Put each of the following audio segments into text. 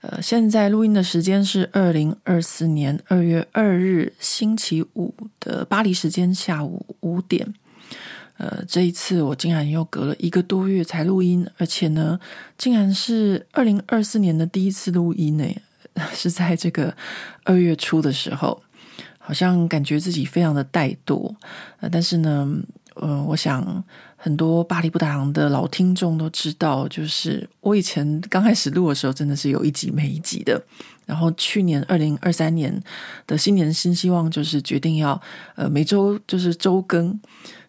呃，现在录音的时间是二零二四年二月二日星期五的巴黎时间下午五点。呃，这一次我竟然又隔了一个多月才录音，而且呢，竟然是二零二四年的第一次录音呢，是在这个二月初的时候，好像感觉自己非常的怠惰。呃，但是呢，呃，我想。很多巴黎不打烊的老听众都知道，就是我以前刚开始录的时候，真的是有一集没一集的。然后去年二零二三年的新年新希望，就是决定要呃每周就是周更，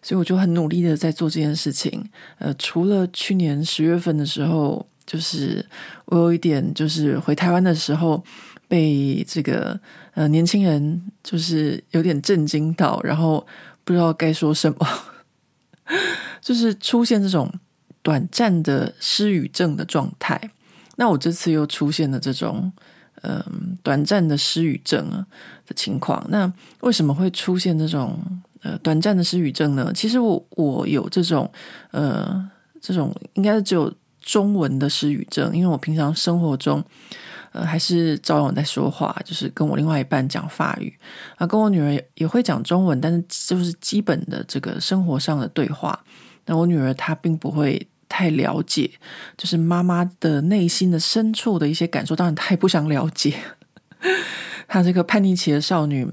所以我就很努力的在做这件事情。呃，除了去年十月份的时候，就是我有一点就是回台湾的时候被这个呃年轻人就是有点震惊到，然后不知道该说什么。就是出现这种短暂的失语症的状态，那我这次又出现了这种嗯、短暂的失语症啊的情况。那为什么会出现这种呃短暂的失语症呢？其实我我有这种呃这种应该是只有中文的失语症，因为我平常生活中呃还是照样在说话，就是跟我另外一半讲法语啊，跟我女儿也会讲中文，但是就是基本的这个生活上的对话。那我女儿她并不会太了解，就是妈妈的内心的深处的一些感受。当然，她也不想了解。她这个叛逆期的少女，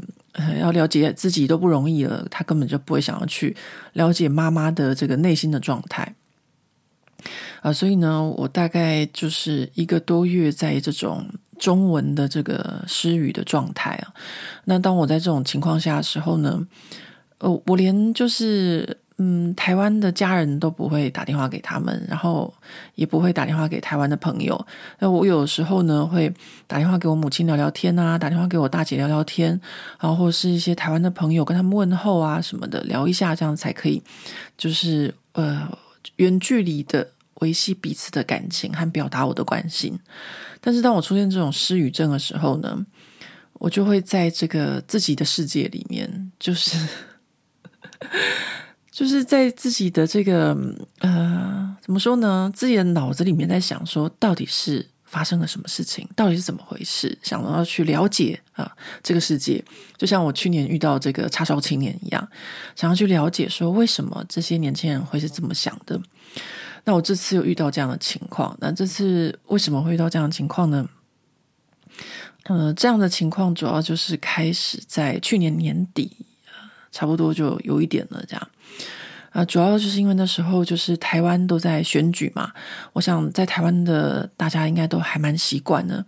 要了解自己都不容易了，她根本就不会想要去了解妈妈的这个内心的状态。啊，所以呢，我大概就是一个多月在这种中文的这个失语的状态啊。那当我在这种情况下的时候呢，呃，我连就是。嗯，台湾的家人都不会打电话给他们，然后也不会打电话给台湾的朋友。那我有时候呢，会打电话给我母亲聊聊天啊，打电话给我大姐聊聊天，然后或是一些台湾的朋友跟他们问候啊什么的，聊一下，这样才可以，就是呃远距离的维系彼此的感情和表达我的关心。但是当我出现这种失语症的时候呢，我就会在这个自己的世界里面，就是。就是在自己的这个呃，怎么说呢？自己的脑子里面在想说，到底是发生了什么事情？到底是怎么回事？想要去了解啊、这个世界，就像我去年遇到这个叉烧青年一样，想要去了解说，为什么这些年轻人会是这么想的？那我这次又遇到这样的情况，那这次为什么会遇到这样的情况呢？呃，这样的情况主要就是开始在去年年底。差不多就有一点了，这样啊，主要就是因为那时候就是台湾都在选举嘛，我想在台湾的大家应该都还蛮习惯的，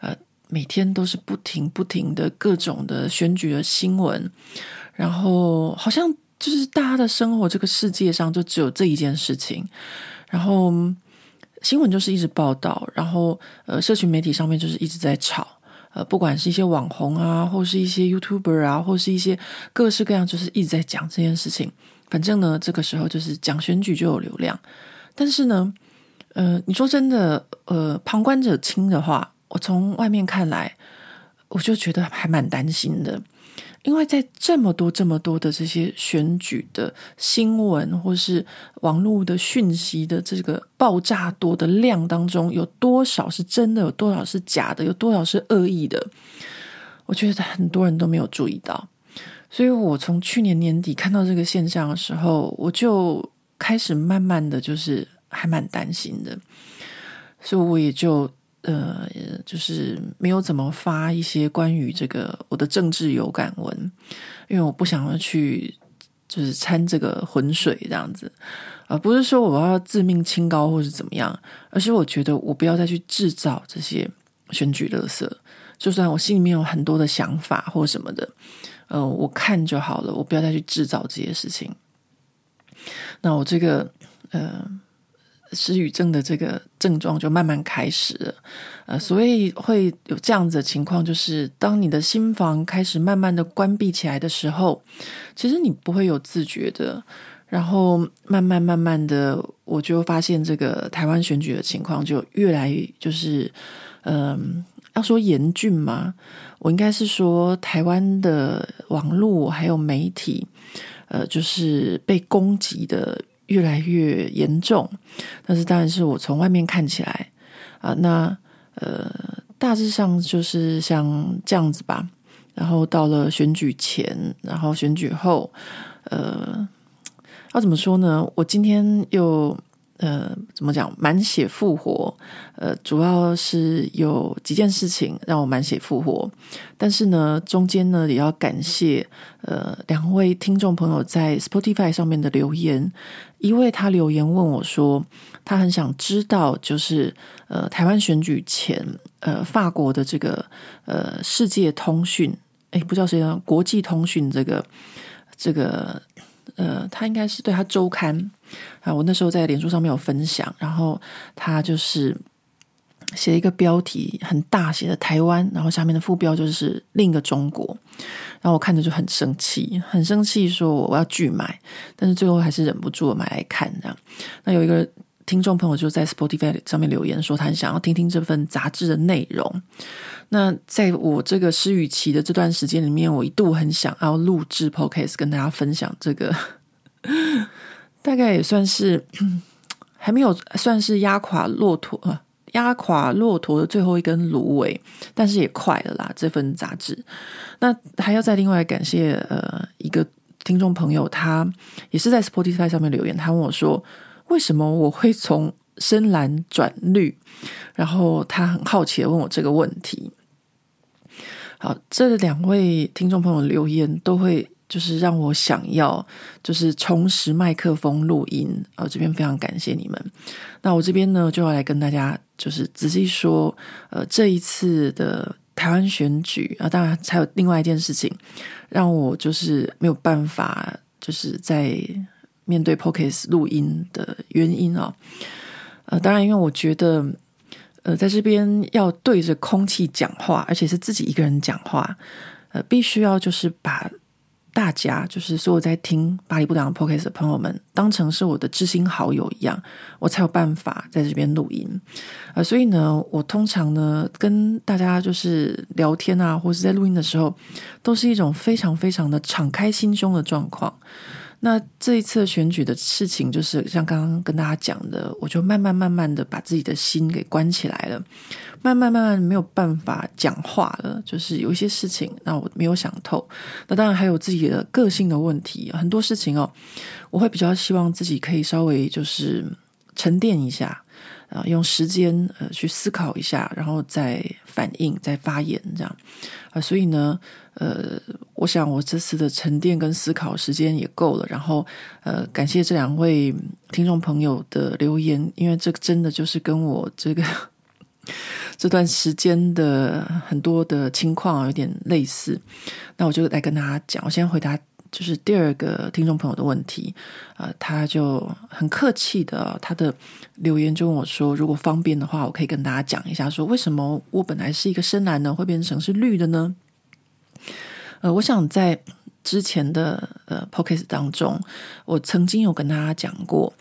呃，每天都是不停不停的各种的选举的新闻，然后好像就是大家的生活这个世界上就只有这一件事情，然后新闻就是一直报道，然后呃，社群媒体上面就是一直在吵。呃，不管是一些网红啊，或是一些 YouTuber 啊，或是一些各式各样，就是一直在讲这件事情。反正呢，这个时候就是讲选举就有流量。但是呢，呃，你说真的，呃，旁观者清的话，我从外面看来，我就觉得还蛮担心的。因为在这么多、这么多的这些选举的新闻，或是网络的讯息的这个爆炸多的量当中，有多少是真的，有多少是假的，有多少是恶意的？我觉得很多人都没有注意到。所以我从去年年底看到这个现象的时候，我就开始慢慢的就是还蛮担心的，所以我也就。呃，就是没有怎么发一些关于这个我的政治有感文，因为我不想要去就是掺这个浑水这样子，而不是说我要自命清高或是怎么样，而是我觉得我不要再去制造这些选举垃圾，就算我心里面有很多的想法或什么的，呃，我看就好了，我不要再去制造这些事情。那我这个呃。失语症的这个症状就慢慢开始了，呃，所以会有这样子的情况，就是当你的心房开始慢慢的关闭起来的时候，其实你不会有自觉的，然后慢慢慢慢的，我就发现这个台湾选举的情况就越来就是，嗯、要说严峻嘛，我应该是说台湾的网络还有媒体，呃，就是被攻击的。越来越严重，但是当然是我从外面看起来啊，那呃，大致上就是像这样子吧。然后到了选举前，然后选举后，呃，要怎么说呢？我今天又。呃，怎么讲？满血复活。呃，主要是有几件事情让我满血复活。但是呢，中间呢也要感谢呃两位听众朋友在 Spotify 上面的留言。一位他留言问我说，他很想知道，就是呃台湾选举前，呃法国的这个呃世界通讯，诶，不知道谁呢？国际通讯这个这个呃，他应该是对他周刊。啊，我那时候在脸书上面有分享，然后他就是写一个标题很大写的台湾，然后下面的副标就是另一个中国，然后我看着就很生气，很生气，说我要拒买，但是最后还是忍不住买来看这样。那有一个听众朋友就在 Spotify 上面留言说，他很想要听听这份杂志的内容。那在我这个失语期的这段时间里面，我一度很想要录制 Podcast 跟大家分享这个。大概也算是 还没有算是压垮骆驼，压垮骆驼的最后一根芦苇，但是也快了啦。这份杂志，那还要再另外感谢呃一个听众朋友，他也是在 Spotify 上面留言，他问我说，为什么我会从深蓝转绿？然后他很好奇的问我这个问题。好，这两位听众朋友留言都会。就是让我想要，就是重拾麦克风录音，呃，这边非常感谢你们。那我这边呢，就要来跟大家就是仔细说，呃，这一次的台湾选举啊，当然还有另外一件事情，让我就是没有办法，就是在面对 Podcast 录音的原因啊。呃，当然，因为我觉得，呃，在这边要对着空气讲话，而且是自己一个人讲话，呃，必须要就是把。大家就是所有在听巴黎不当 Podcast 的朋友们，当成是我的知心好友一样，我才有办法在这边录音。呃，所以呢，我通常呢跟大家就是聊天啊，或是在录音的时候，都是一种非常非常的敞开心胸的状况。那这一次选举的事情，就是像刚刚跟大家讲的，我就慢慢慢慢的把自己的心给关起来了，慢慢慢慢没有办法讲话了，就是有一些事情，那我没有想透。那当然还有自己的个性的问题，很多事情哦，我会比较希望自己可以稍微就是沉淀一下。啊，用时间呃去思考一下，然后再反应、再发言，这样啊，所以呢，呃，我想我这次的沉淀跟思考时间也够了。然后，呃，感谢这两位听众朋友的留言，因为这真的就是跟我这个 这段时间的很多的情况有点类似。那我就来跟大家讲，我先回答。就是第二个听众朋友的问题，呃，他就很客气的，他的留言就问我说：“如果方便的话，我可以跟大家讲一下，说为什么我本来是一个深蓝呢，会变成是绿的呢？”呃，我想在之前的呃 Podcast 当中，我曾经有跟大家讲过，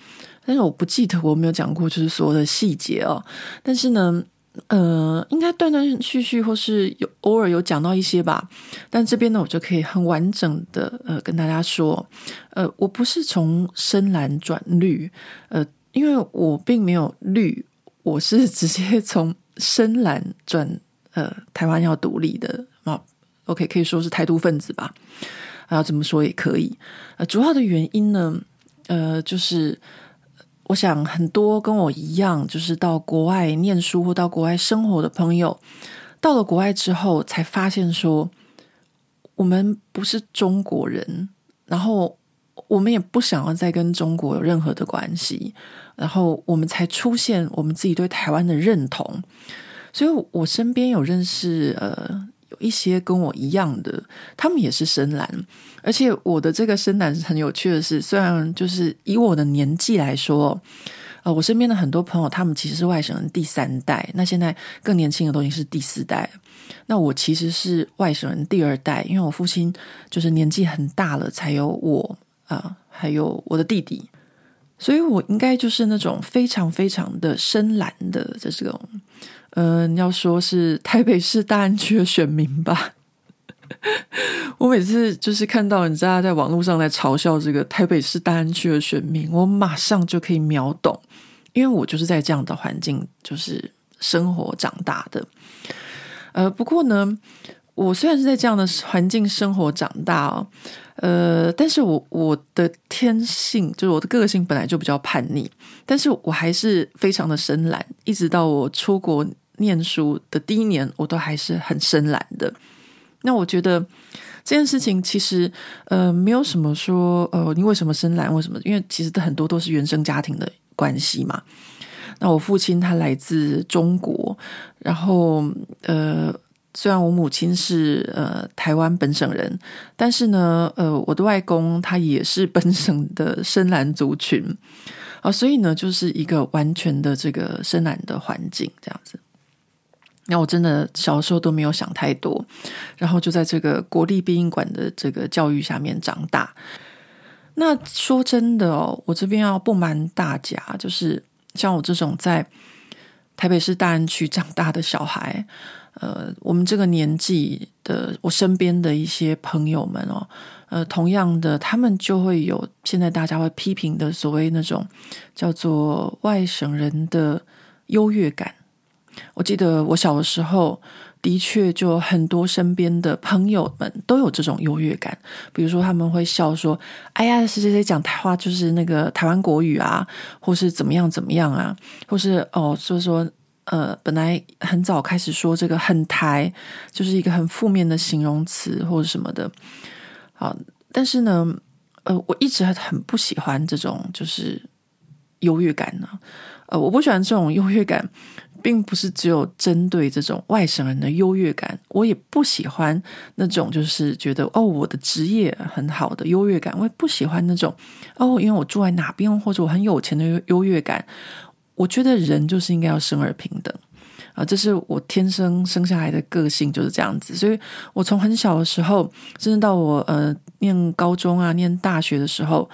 但是我不记得我没有讲过，就是所有的细节哦。但是呢。呃，应该断断续续，或是有偶尔有讲到一些吧。但这边呢，我就可以很完整的呃跟大家说，呃，我不是从深蓝转绿，呃，因为我并没有绿，我是直接从深蓝转呃台湾要独立的。OK，可以说是台独分子吧，啊，怎么说也可以。呃，主要的原因呢，呃，就是。我想很多跟我一样，就是到国外念书或到国外生活的朋友，到了国外之后才发现说，我们不是中国人，然后我们也不想要再跟中国有任何的关系，然后我们才出现我们自己对台湾的认同。所以，我身边有认识呃。有一些跟我一样的，他们也是深蓝，而且我的这个深蓝是很有趣的是，虽然就是以我的年纪来说，呃，我身边的很多朋友，他们其实是外省人第三代，那现在更年轻的都已经是第四代。那我其实是外省人第二代，因为我父亲就是年纪很大了，才有我啊、还有我的弟弟，所以我应该就是那种非常非常的深蓝的这种，嗯、要说是台北市大安区的选民吧。我每次就是看到人家在网络上在嘲笑这个台北市大安区的选民，我马上就可以秒懂，因为我就是在这样的环境就是生活长大的。呃，不过呢，我虽然是在这样的环境生活长大哦，呃，但是我我的天性就是我的个性本来就比较叛逆，但是我还是非常的深蓝，一直到我出国念书的第一年，我都还是很深蓝的。那我觉得这件事情其实呃没有什么说呃你为什么深蓝为什么？因为其实很多都是原生家庭的关系嘛。那我父亲他来自中国，然后呃虽然我母亲是呃台湾本省人，但是呢呃我的外公他也是本省的深蓝族群啊，所以呢就是一个完全的这个深蓝的环境这样子。那我真的小时候都没有想太多，然后就在这个国立殡仪馆的这个教育下面长大。那说真的哦，我这边要不瞒大家，就是像我这种在台北市大安区长大的小孩，呃，我们这个年纪的，我身边的一些朋友们哦，呃，同样的，他们就会有现在大家会批评的所谓那种叫做外省人的优越感。我记得我小的时候，的确就很多身边的朋友们都有这种优越感。比如说，他们会笑说：“哎呀，谁谁谁讲台话就是那个台湾国语啊，或是怎么样怎么样啊，或是哦，就是说呃，本来很早开始说这个很台，就是一个很负面的形容词或者什么的。好，但是呢，呃，我一直很不喜欢这种就是优越感呢。呃，我不喜欢这种优越感。”并不是只有针对这种外省人的优越感，我也不喜欢那种就是觉得哦，我的职业很好的优越感，我也不喜欢那种哦，因为我住在哪边或者我很有钱的优越感。我觉得人就是应该要生而平等啊，这是我天生生下来的个性就是这样子，所以我从很小的时候，甚至到我呃念高中啊、念大学的时候。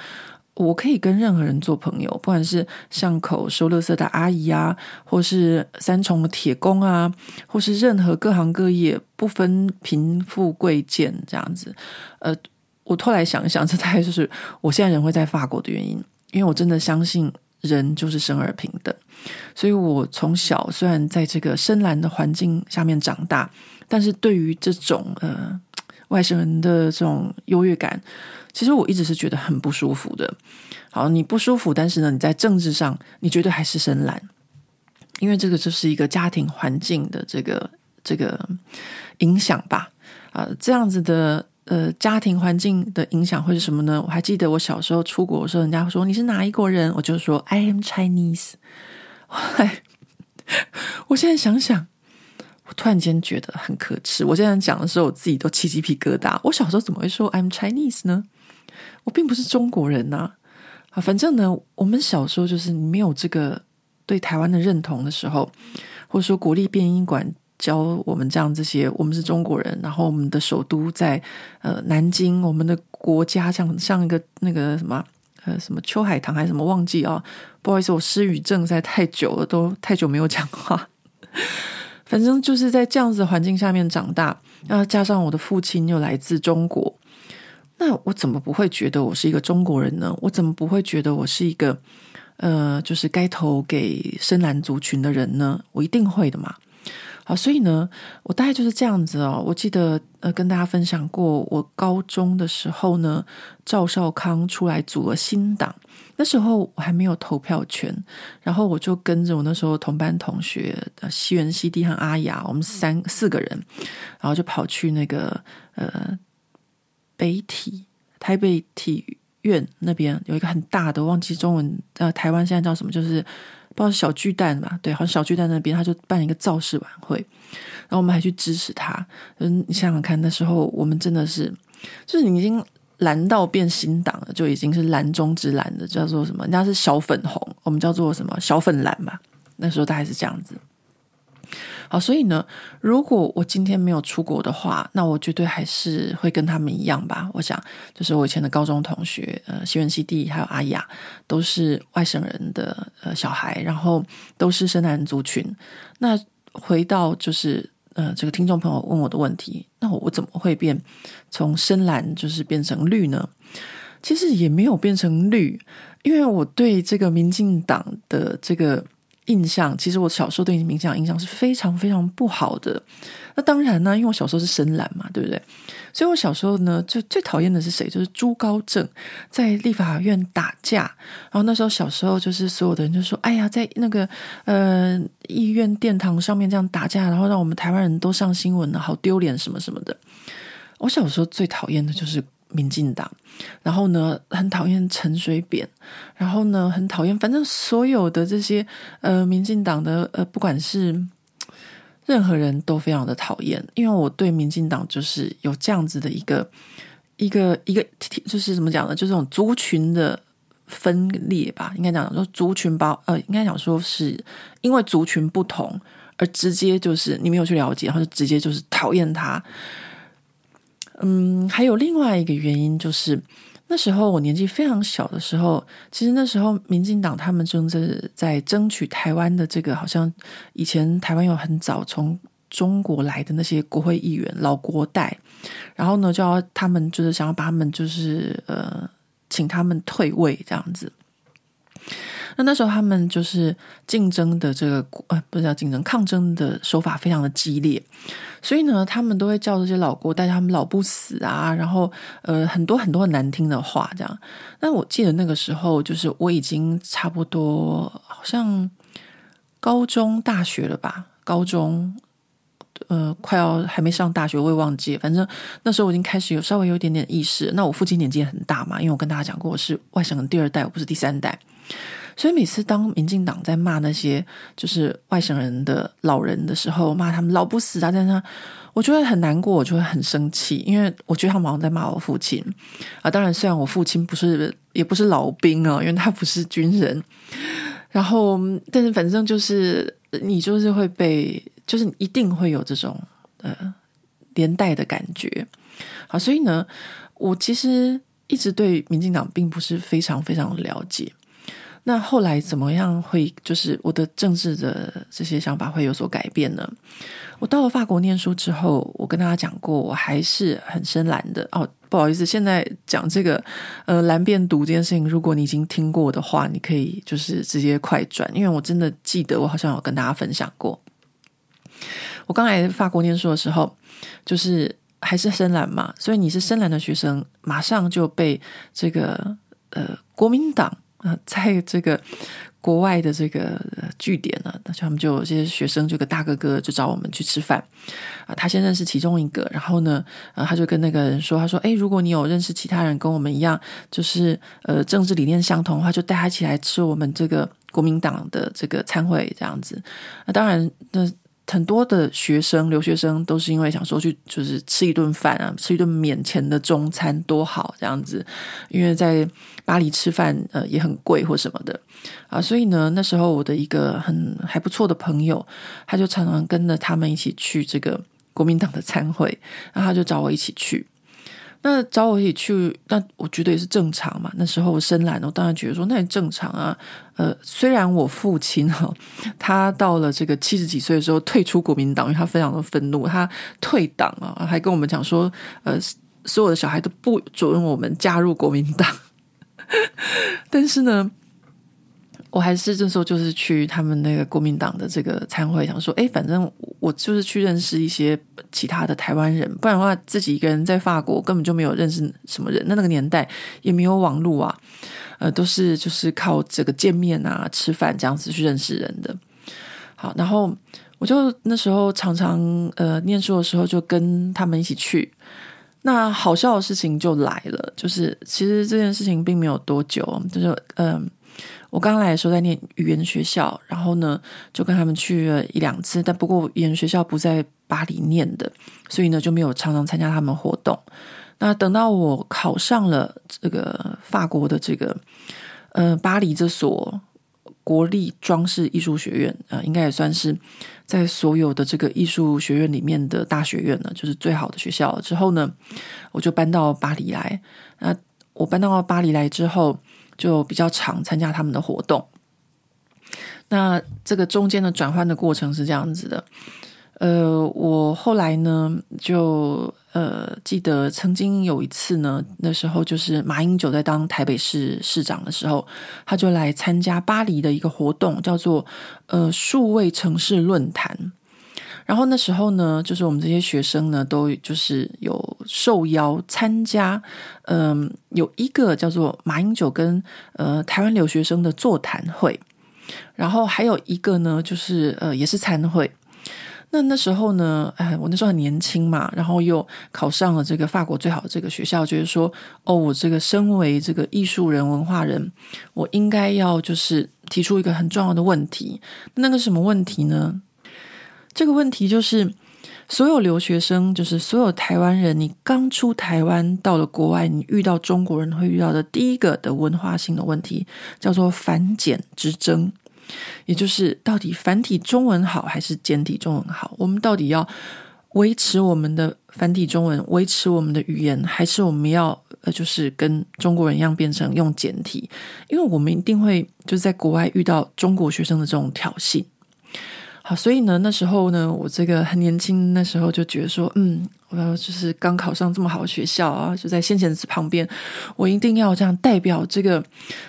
我可以跟任何人做朋友，不管是巷口收垃圾的阿姨啊，或是三重的铁工啊，或是任何各行各业，不分贫富贵贱这样子。呃，我后来想一想，这大概就是我现在人会在法国的原因，因为我真的相信人就是生而平等。所以我从小虽然在这个深蓝的环境下面长大，但是对于这种呃外省人的这种优越感。其实我一直是觉得很不舒服的。好，你不舒服，但是呢，你在政治上，你绝对还是深蓝，因为这个就是一个家庭环境的这个这个影响吧。啊、这样子的呃家庭环境的影响会是什么呢？我还记得我小时候出国的时候，人家说你是哪一国人，我就说 I am Chinese。哎，我现在想想，突然间觉得很可耻。我现在讲的时候，我自己都起鸡皮疙瘩。我小时候怎么会说 "I'm Chinese 呢？我并不是中国人呐，啊，反正呢，我们小时候就是你没有这个对台湾的认同的时候，或者说国立编音馆教我们这样这些，我们是中国人，然后我们的首都在呃南京，我们的国家像像一个那个什么呃什么秋海棠还是什么忘记啊，不好意思，我失语症在太久了，都太久没有讲话，反正就是在这样子的环境下面长大，然后加上我的父亲又来自中国。那我怎么不会觉得我是一个中国人呢？我怎么不会觉得我是一个呃，就是该投给深蓝族群的人呢？我一定会的嘛。好，所以呢，我大概就是这样子哦。我记得呃，跟大家分享过，我高中的时候呢，赵少康出来组了新党，那时候我还没有投票权，然后我就跟着我那时候同班同学西元、西弟和阿雅，我们三四个人，然后就跑去那个呃。北体台北体院那边有一个很大的，忘记中文呃，台湾现在叫什么？就是不知道是小巨蛋吧？对，好像小巨蛋那边他就办一个造势晚会，然后我们还去支持他。嗯，你想想看，那时候我们真的是，就是你已经蓝到变新党了，就已经是蓝中之蓝的，叫做什么？人家是小粉红，我们叫做什么小粉蓝吧。那时候大概是这样子。好，所以呢，如果我今天没有出国的话，那我绝对还是会跟他们一样吧。我想，就是我以前的高中同学，呃，西元西弟还有阿雅，都是外省人的呃小孩，然后都是深蓝族群。那回到就是呃这个听众朋友问我的问题，那我我怎么会变从深蓝就是变成绿呢？其实也没有变成绿，因为我对这个民进党的这个。印象其实我小时候对民进党印象是非常非常不好的。那当然呢，因为我小时候是深蓝嘛，对不对？所以我小时候呢，就最讨厌的是谁？就是朱高正在立法院打架。然后那时候小时候，就是所有的人就说：“哎呀，在那个呃议院殿堂上面这样打架，然后让我们台湾人都上新闻了，好丢脸什么什么的。”我小时候最讨厌的就是。民进党，然后呢，很讨厌陈水扁，然后呢，很讨厌，反正所有的这些呃，民进党的呃，不管是任何人都非常的讨厌，因为我对民进党就是有这样子的一个一个一个，就是怎么讲呢？就是这种族群的分裂吧，应该讲说族群包，呃，应该讲说是因为族群不同而直接就是你没有去了解，然后就直接就是讨厌他。嗯，还有另外一个原因，就是那时候我年纪非常小的时候，其实那时候民进党他们正在在争取台湾的这个，好像以前台湾有很早从中国来的那些国会议员老国代，然后呢，就要他们就是想要把他们就是呃，请他们退位这样子。那那时候他们就是竞争的这个呃，不是叫竞争，抗争的手法非常的激烈，所以呢，他们都会叫这些老国代他们老不死啊，然后呃很多很多很难听的话这样。那我记得那个时候，就是我已经差不多好像高中大学了吧，高中呃快要还没上大学，我也忘记，反正那时候我已经开始有稍微有一点点意识。那我父亲年纪也很大嘛，因为我跟大家讲过，我是外省人第二代，我不是第三代。所以每次当民进党在骂那些就是外省人的老人的时候，骂他们老不死啊，在那，我就会很难过，我就会很生气，因为我觉得他们好像在骂我父亲啊。当然，虽然我父亲不是也不是老兵啊，因为他不是军人。然后，但是反正就是你就是会被，就是一定会有这种呃连带的感觉。好，所以呢，我其实一直对民进党并不是非常非常了解。那后来怎么样会就是我的政治的这些想法会有所改变呢？我到了法国念书之后，我跟大家讲过，我还是很深蓝的哦。不好意思，现在讲这个呃蓝变独这件事情，如果你已经听过的话，你可以就是直接快转，因为我真的记得我好像有跟大家分享过。我刚来法国念书的时候，就是还是深蓝嘛，所以你是深蓝的学生，马上就被这个呃国民党。啊，在这个国外的这个据点呢，那他们就有些学生，这个大哥哥就找我们去吃饭啊。他先认识其中一个，然后呢，呃，他就跟那个人说：“他说，诶，如果你有认识其他人跟我们一样，就是呃政治理念相同的话，就带他一起来吃我们这个国民党的这个餐会这样子。那当然，那。”很多的学生、留学生都是因为想说去就是吃一顿饭啊，吃一顿免钱的中餐多好这样子，因为在巴黎吃饭呃也很贵或什么的啊，所以呢那时候我的一个很还不错的朋友，他就常常跟着他们一起去这个国民党的餐会，然后他就找我一起去。那找我一起去，那我觉得也是正常嘛。那时候我深蓝，我当然觉得说那也正常啊。呃，虽然我父亲哈，他到了这个七十几岁的时候退出国民党，因为他非常的愤怒，他退党啊，还跟我们讲说，呃，所有的小孩都不准我们加入国民党。但是呢。我还是这时候就是去他们那个国民党的这个参会，想说，哎，反正我就是去认识一些其他的台湾人，不然的话，自己一个人在法国根本就没有认识什么人。那那个年代也没有网络啊，呃，都是就是靠这个见面啊、吃饭这样子去认识人的。好，然后我就那时候常常呃念书的时候就跟他们一起去。那好笑的事情就来了，就是其实这件事情并没有多久，就是嗯。我刚来的时候在念语言学校，然后呢就跟他们去了一两次，但不过语言学校不在巴黎念的，所以呢就没有常常参加他们活动。那等到我考上了这个法国的这个呃巴黎这所国立装饰艺术学院，呃，应该也算是在所有的这个艺术学院里面的大学院了，就是最好的学校。之后呢，我就搬到巴黎来。那我搬到巴黎来之后，就比较常参加他们的活动。那这个中间的转换的过程是这样子的。呃，我后来呢，就呃记得曾经有一次呢，那时候就是马英九在当台北市市长的时候，他就来参加巴黎的一个活动，叫做呃数位城市论坛。然后那时候呢，就是我们这些学生呢，都就是有受邀参加，嗯、有一个叫做马英九跟呃台湾留学生的座谈会，然后还有一个呢，就是呃也是参会。那那时候呢，哎，我那时候很年轻嘛，然后又考上了这个法国最好的这个学校，就是说，哦，我这个身为这个艺术人、文化人，我应该要就是提出一个很重要的问题。那个什么问题呢？这个问题就是，所有留学生，就是所有台湾人，你刚出台湾到了国外，你遇到中国人会遇到的第一个的文化性的问题，叫做繁简之争。也就是到底繁体中文好还是简体中文好？我们到底要维持我们的繁体中文，维持我们的语言，还是我们要呃，就是跟中国人一样变成用简体？因为我们一定会就是在国外遇到中国学生的这种挑衅。所以呢，那时候呢，我这个很年轻，那时候就觉得说，嗯，我要就是刚考上这么好的学校啊，就在先贤祠旁边，我一定要这样代表这个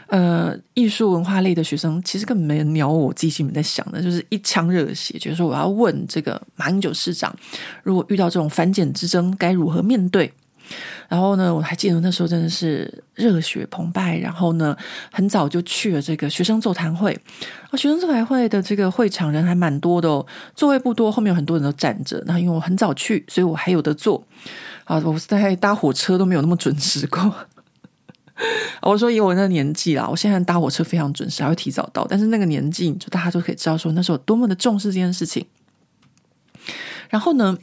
呃艺术文化类的学生。其实根本没人鸟我，自己心里在想的，就是一腔热血，觉得说我要问这个马英九市长，如果遇到这种反简之争，该如何面对？然后呢，我还记得那时候真的是热血澎湃。然后呢，很早就去了这个学生座谈会。啊，学生座谈会的这个会场人还蛮多的哦，座位不多，后面有很多人都站着。那因为我很早去，所以我还有得坐。啊，我在搭火车都没有那么准时过。我说以我那年纪啦，我现在搭火车非常准时，还会提早到。但是那个年纪，就大家都可以知道说那时候多么的重视这件事情。然后呢，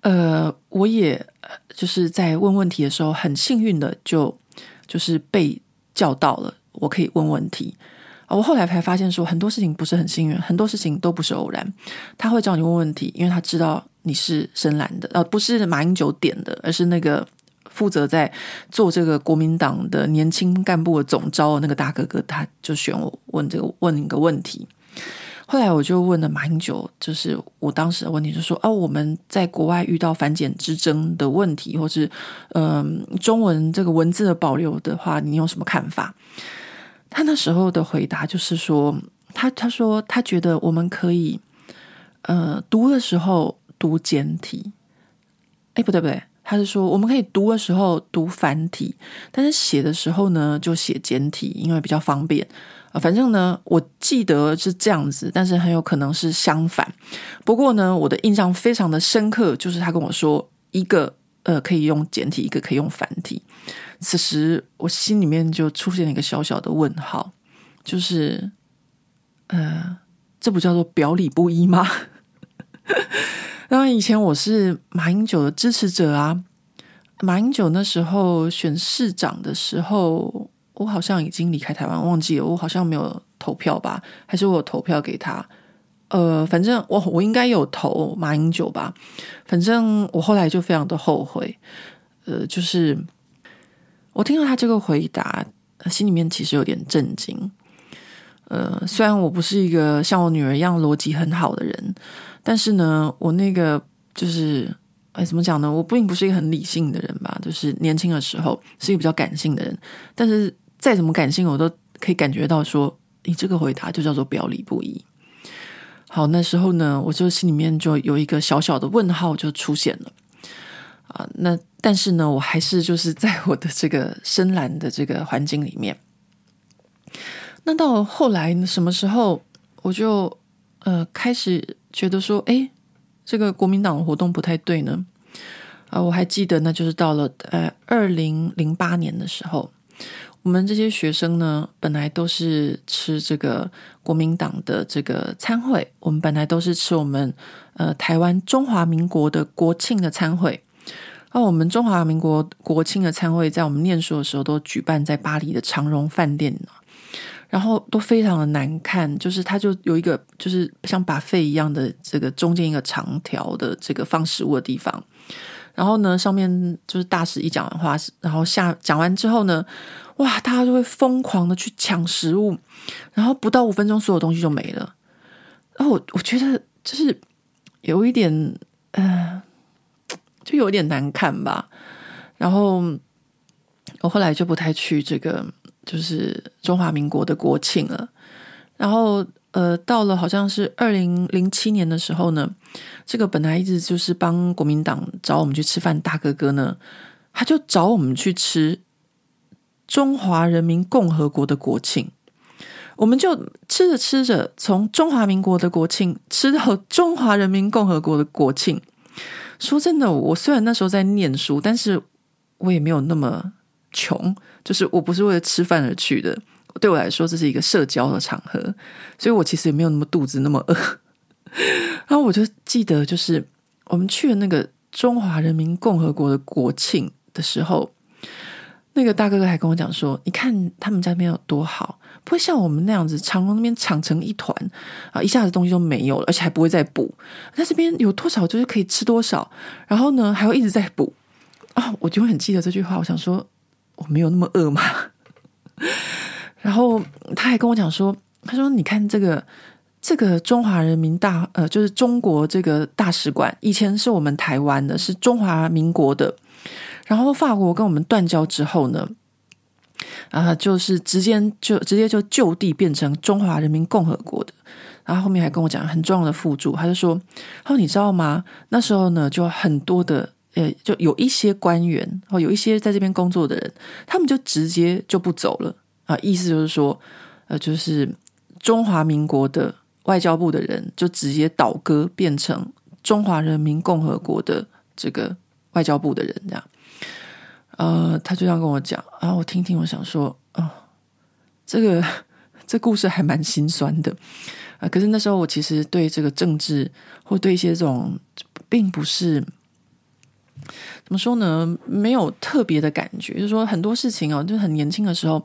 呃，我也就是在问问题的时候，很幸运的就就是被叫到了，我可以问问题。我后来才发现说，很多事情不是很幸运，很多事情都不是偶然。他会找你问问题，因为他知道你是深蓝的，呃，不是马英九点的，而是那个负责在做这个国民党的年轻干部的总招的那个大哥哥，他就选我问这个问一个问题。后来我就问了马英九，就是我当时的问题，就说，哦，我们在国外遇到繁简之争的问题，或是嗯、中文这个文字的保留的话，你有什么看法？他那时候的回答就是说，他他说他觉得我们可以，呃，读的时候读简体，哎，不对不对，他是说我们可以读的时候读繁体，但是写的时候呢，就写简体，因为比较方便。反正呢，我记得是这样子，但是很有可能是相反。不过呢，我的印象非常的深刻，就是他跟我说，一个呃可以用简体，一个可以用繁体。此时我心里面就出现了一个小小的问号，就是呃，这不叫做表里不一吗？当然，以前我是马英九的支持者啊，马英九那时候选市长的时候。我好像已经离开台湾，忘记了。我好像没有投票吧？还是我投票给他？呃，反正我我应该有投马英九吧。反正我后来就非常的后悔。呃，就是我听到他这个回答，心里面其实有点震惊。呃，虽然我不是一个像我女儿一样逻辑很好的人，但是呢，我那个就是。哎，怎么讲呢？我不并不是一个很理性的人吧，就是年轻的时候是一个比较感性的人。但是再怎么感性，我都可以感觉到说，你这个回答就叫做表里不一。好，那时候呢，我就心里面就有一个小小的问号就出现了啊。那但是呢，我还是就是在我的这个深蓝的这个环境里面。那到后来，什么时候我就呃开始觉得说，哎。这个国民党活动不太对呢，啊，我还记得，那就是到了呃二零零八年的时候，我们这些学生呢，本来都是吃这个国民党的这个餐会，我们本来都是吃我们呃台湾中华民国的国庆的餐会，那我们中华民国国庆的餐会，在我们念书的时候都举办在巴黎的长荣饭店。然后都非常的难看，就是它就有一个就是像把肺一样的这个中间一个长条的这个放食物的地方，然后呢，上面就是大使一讲完话，然后下讲完之后呢，哇，大家就会疯狂的去抢食物，然后不到五分钟，所有东西就没了。然后我我觉得就是有一点，呃，就有点难看吧。然后我后来就不太去这个。就是中华民国的国庆了，然后呃，到了好像是二零零七年的时候呢，这个本来一直就是帮国民党找我们去吃饭大哥哥呢，他就找我们去吃中华人民共和国的国庆，我们就吃着吃着，从中华民国的国庆吃到中华人民共和国的国庆。说真的，我虽然那时候在念书，但是我也没有那么穷。就是我不是为了吃饭而去的，对我来说这是一个社交的场合，所以我其实也没有那么肚子那么饿。然后我就记得，就是我们去了那个中华人民共和国的国庆的时候，那个大哥哥还跟我讲说：“你看他们家那边有多好，不会像我们那样子长隆那边抢成一团啊，一下子东西都没有了，而且还不会再补。他这边有多少就是可以吃多少，然后呢还会一直在补啊。”我就会很记得这句话，我想说。我没有那么饿嘛，然后他还跟我讲说，他说：“你看这个这个中华人民大呃，就是中国这个大使馆，以前是我们台湾的，是中华民国的。然后法国跟我们断交之后呢，啊、呃，就是直接就直接就就地变成中华人民共和国的。然后后面还跟我讲很重要的附注，他就说：他说你知道吗？那时候呢，就很多的。”呃，就有一些官员，或有一些在这边工作的人，他们就直接就不走了啊。意思就是说，呃，就是中华民国的外交部的人就直接倒戈，变成中华人民共和国的这个外交部的人，这样。呃，他就这样跟我讲啊，我听听，我想说，啊、这个 这故事还蛮心酸的啊、可是那时候我其实对这个政治，或对一些这种，并不是。怎么说呢？没有特别的感觉，就是说很多事情哦，就很年轻的时候，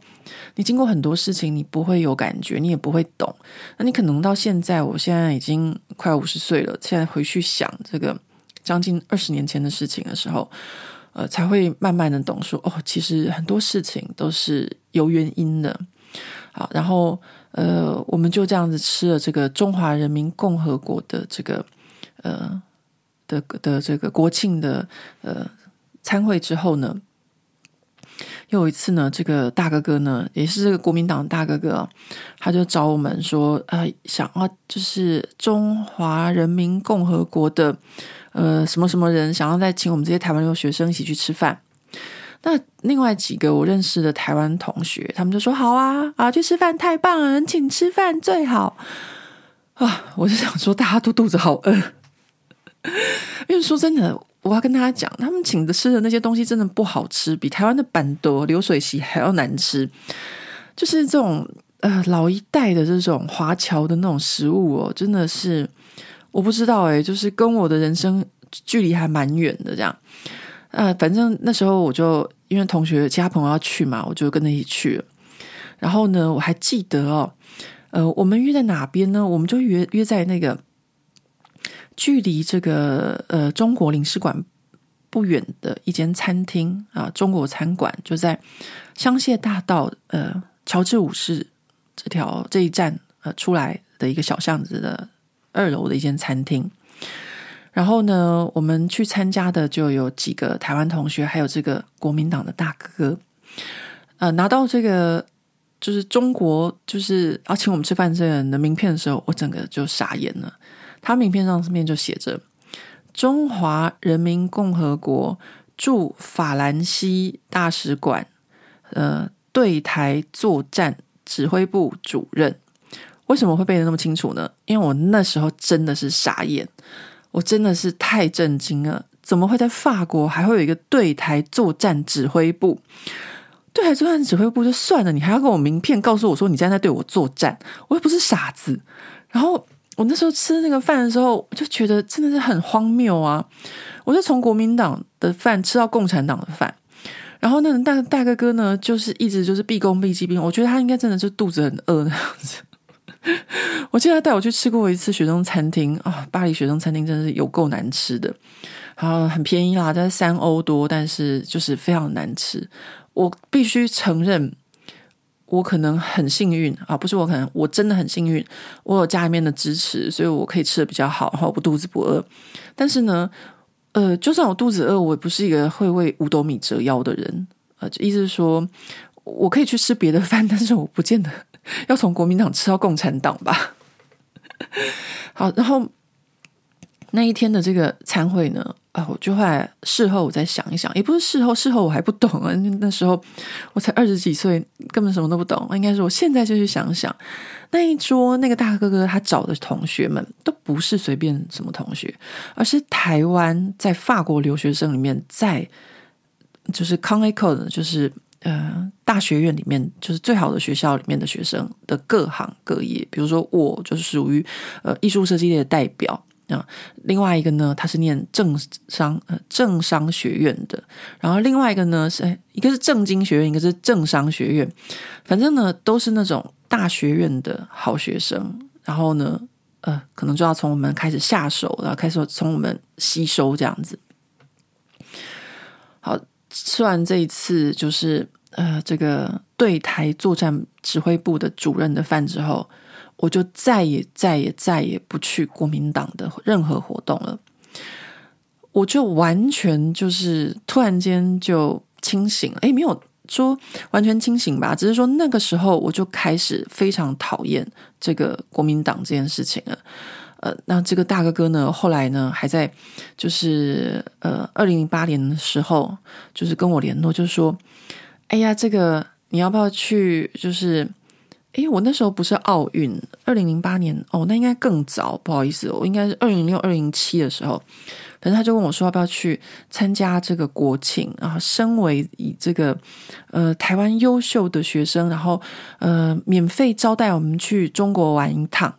你经过很多事情，你不会有感觉，你也不会懂。那你可能到现在，我现在已经快五十岁了，现在回去想这个将近二十年前的事情的时候，呃，才会慢慢的懂说，哦，其实很多事情都是有原因的。好，然后呃，我们就这样子吃了这个中华人民共和国的这个呃。的的这个国庆的呃参会之后呢，又有一次呢，这个大哥哥呢，也是这个国民党大哥哥，他就找我们说，呃，想要就是中华人民共和国的呃什么什么人，想要再请我们这些台湾留学生一起去吃饭。那另外几个我认识的台湾同学，他们就说好啊啊，去吃饭太棒了，请吃饭最好啊！我就想说，大家都肚子好饿。因为说真的，我要跟大家讲，他们请的吃的那些东西真的不好吃，比台湾的板豆流水席还要难吃。就是这种呃老一代的这种华侨的那种食物哦，真的是我不知道诶，就是跟我的人生距离还蛮远的这样。呃，反正那时候我就因为同学其他朋友要去嘛，我就跟着一起去了。然后呢，我还记得哦，呃，我们约在哪边呢？我们就约约在那个。距离这个呃中国领事馆不远的一间餐厅啊，中国餐馆就在香榭大道呃乔治五世这条这一站呃出来的一个小巷子的二楼的一间餐厅。然后呢，我们去参加的就有几个台湾同学，还有这个国民党的大哥。呃，拿到这个就是中国就是要请我们吃饭这个人的名片的时候，我整个就傻眼了。他名片上面就写着“中华人民共和国驻法兰西大使馆，呃，对台作战指挥部主任”。为什么会背得那么清楚呢？因为我那时候真的是傻眼，我真的是太震惊了！怎么会在法国还会有一个对台作战指挥部？对台作战指挥部就算了，你还要跟我名片告诉我说你现在在对我作战，我又不是傻子。然后。我那时候吃那个饭的时候，就觉得真的是很荒谬啊！我就从国民党的饭吃到共产党的饭，然后那个大大哥哥呢，就是一直就是毕恭毕敬，我觉得他应该真的就肚子很饿那样子。我记得他带我去吃过一次学生餐厅啊，巴黎学生餐厅真的是有够难吃的，然后很便宜啦，在三欧多，但是就是非常难吃。我必须承认，我可能很幸运啊，不是我可能，我真的很幸运，我有家里面的支持，所以我可以吃得比较好，然后我肚子不饿。但是呢。呃，就算我肚子饿，我也不是一个会为五斗米折腰的人。呃，意思是说，我可以去吃别的饭，但是我不见得要从国民党吃到共产党吧。好，然后那一天的这个餐会呢，啊，我就后来事后我再想一想，也不是事后，事后我还不懂啊，那时候我才二十几岁，根本什么都不懂。应该是我现在就去想想。那一桌那个大哥哥他找的同学们都不是随便什么同学，而是台湾在法国留学生里面，在就是 Grande École 就是呃大学院里面，就是最好的学校里面的学生的各行各业。比如说我就是属于呃艺术设计类的代表啊，另外一个呢他是念政商呃政商学院的，然后另外一个呢是一个是政经学院，一个是政商学院，反正呢都是那种。大学院的好学生，然后呢，呃，可能就要从我们开始下手，然后开始从我们吸收这样子。好，吃完这一次就是呃这个对台作战指挥部的主任的饭之后，我就再也再也再也不去国民党的任何活动了。我就完全就是突然间就清醒了，诶，没有。说完全清醒吧，只是说那个时候我就开始非常讨厌这个国民党这件事情了。呃，那这个大哥哥呢，后来呢还在就是呃二零零八年的时候，就是跟我联络，就是说：“哎呀，这个你要不要去？就是，哎，我那时候不是奥运，二零零八年哦，那应该更早，不好意思，我应该是二零零六、二零七的时候。”反正他就问我说：“要不要去参加这个国庆？然后身为以这个呃台湾优秀的学生，然后呃免费招待我们去中国玩一趟，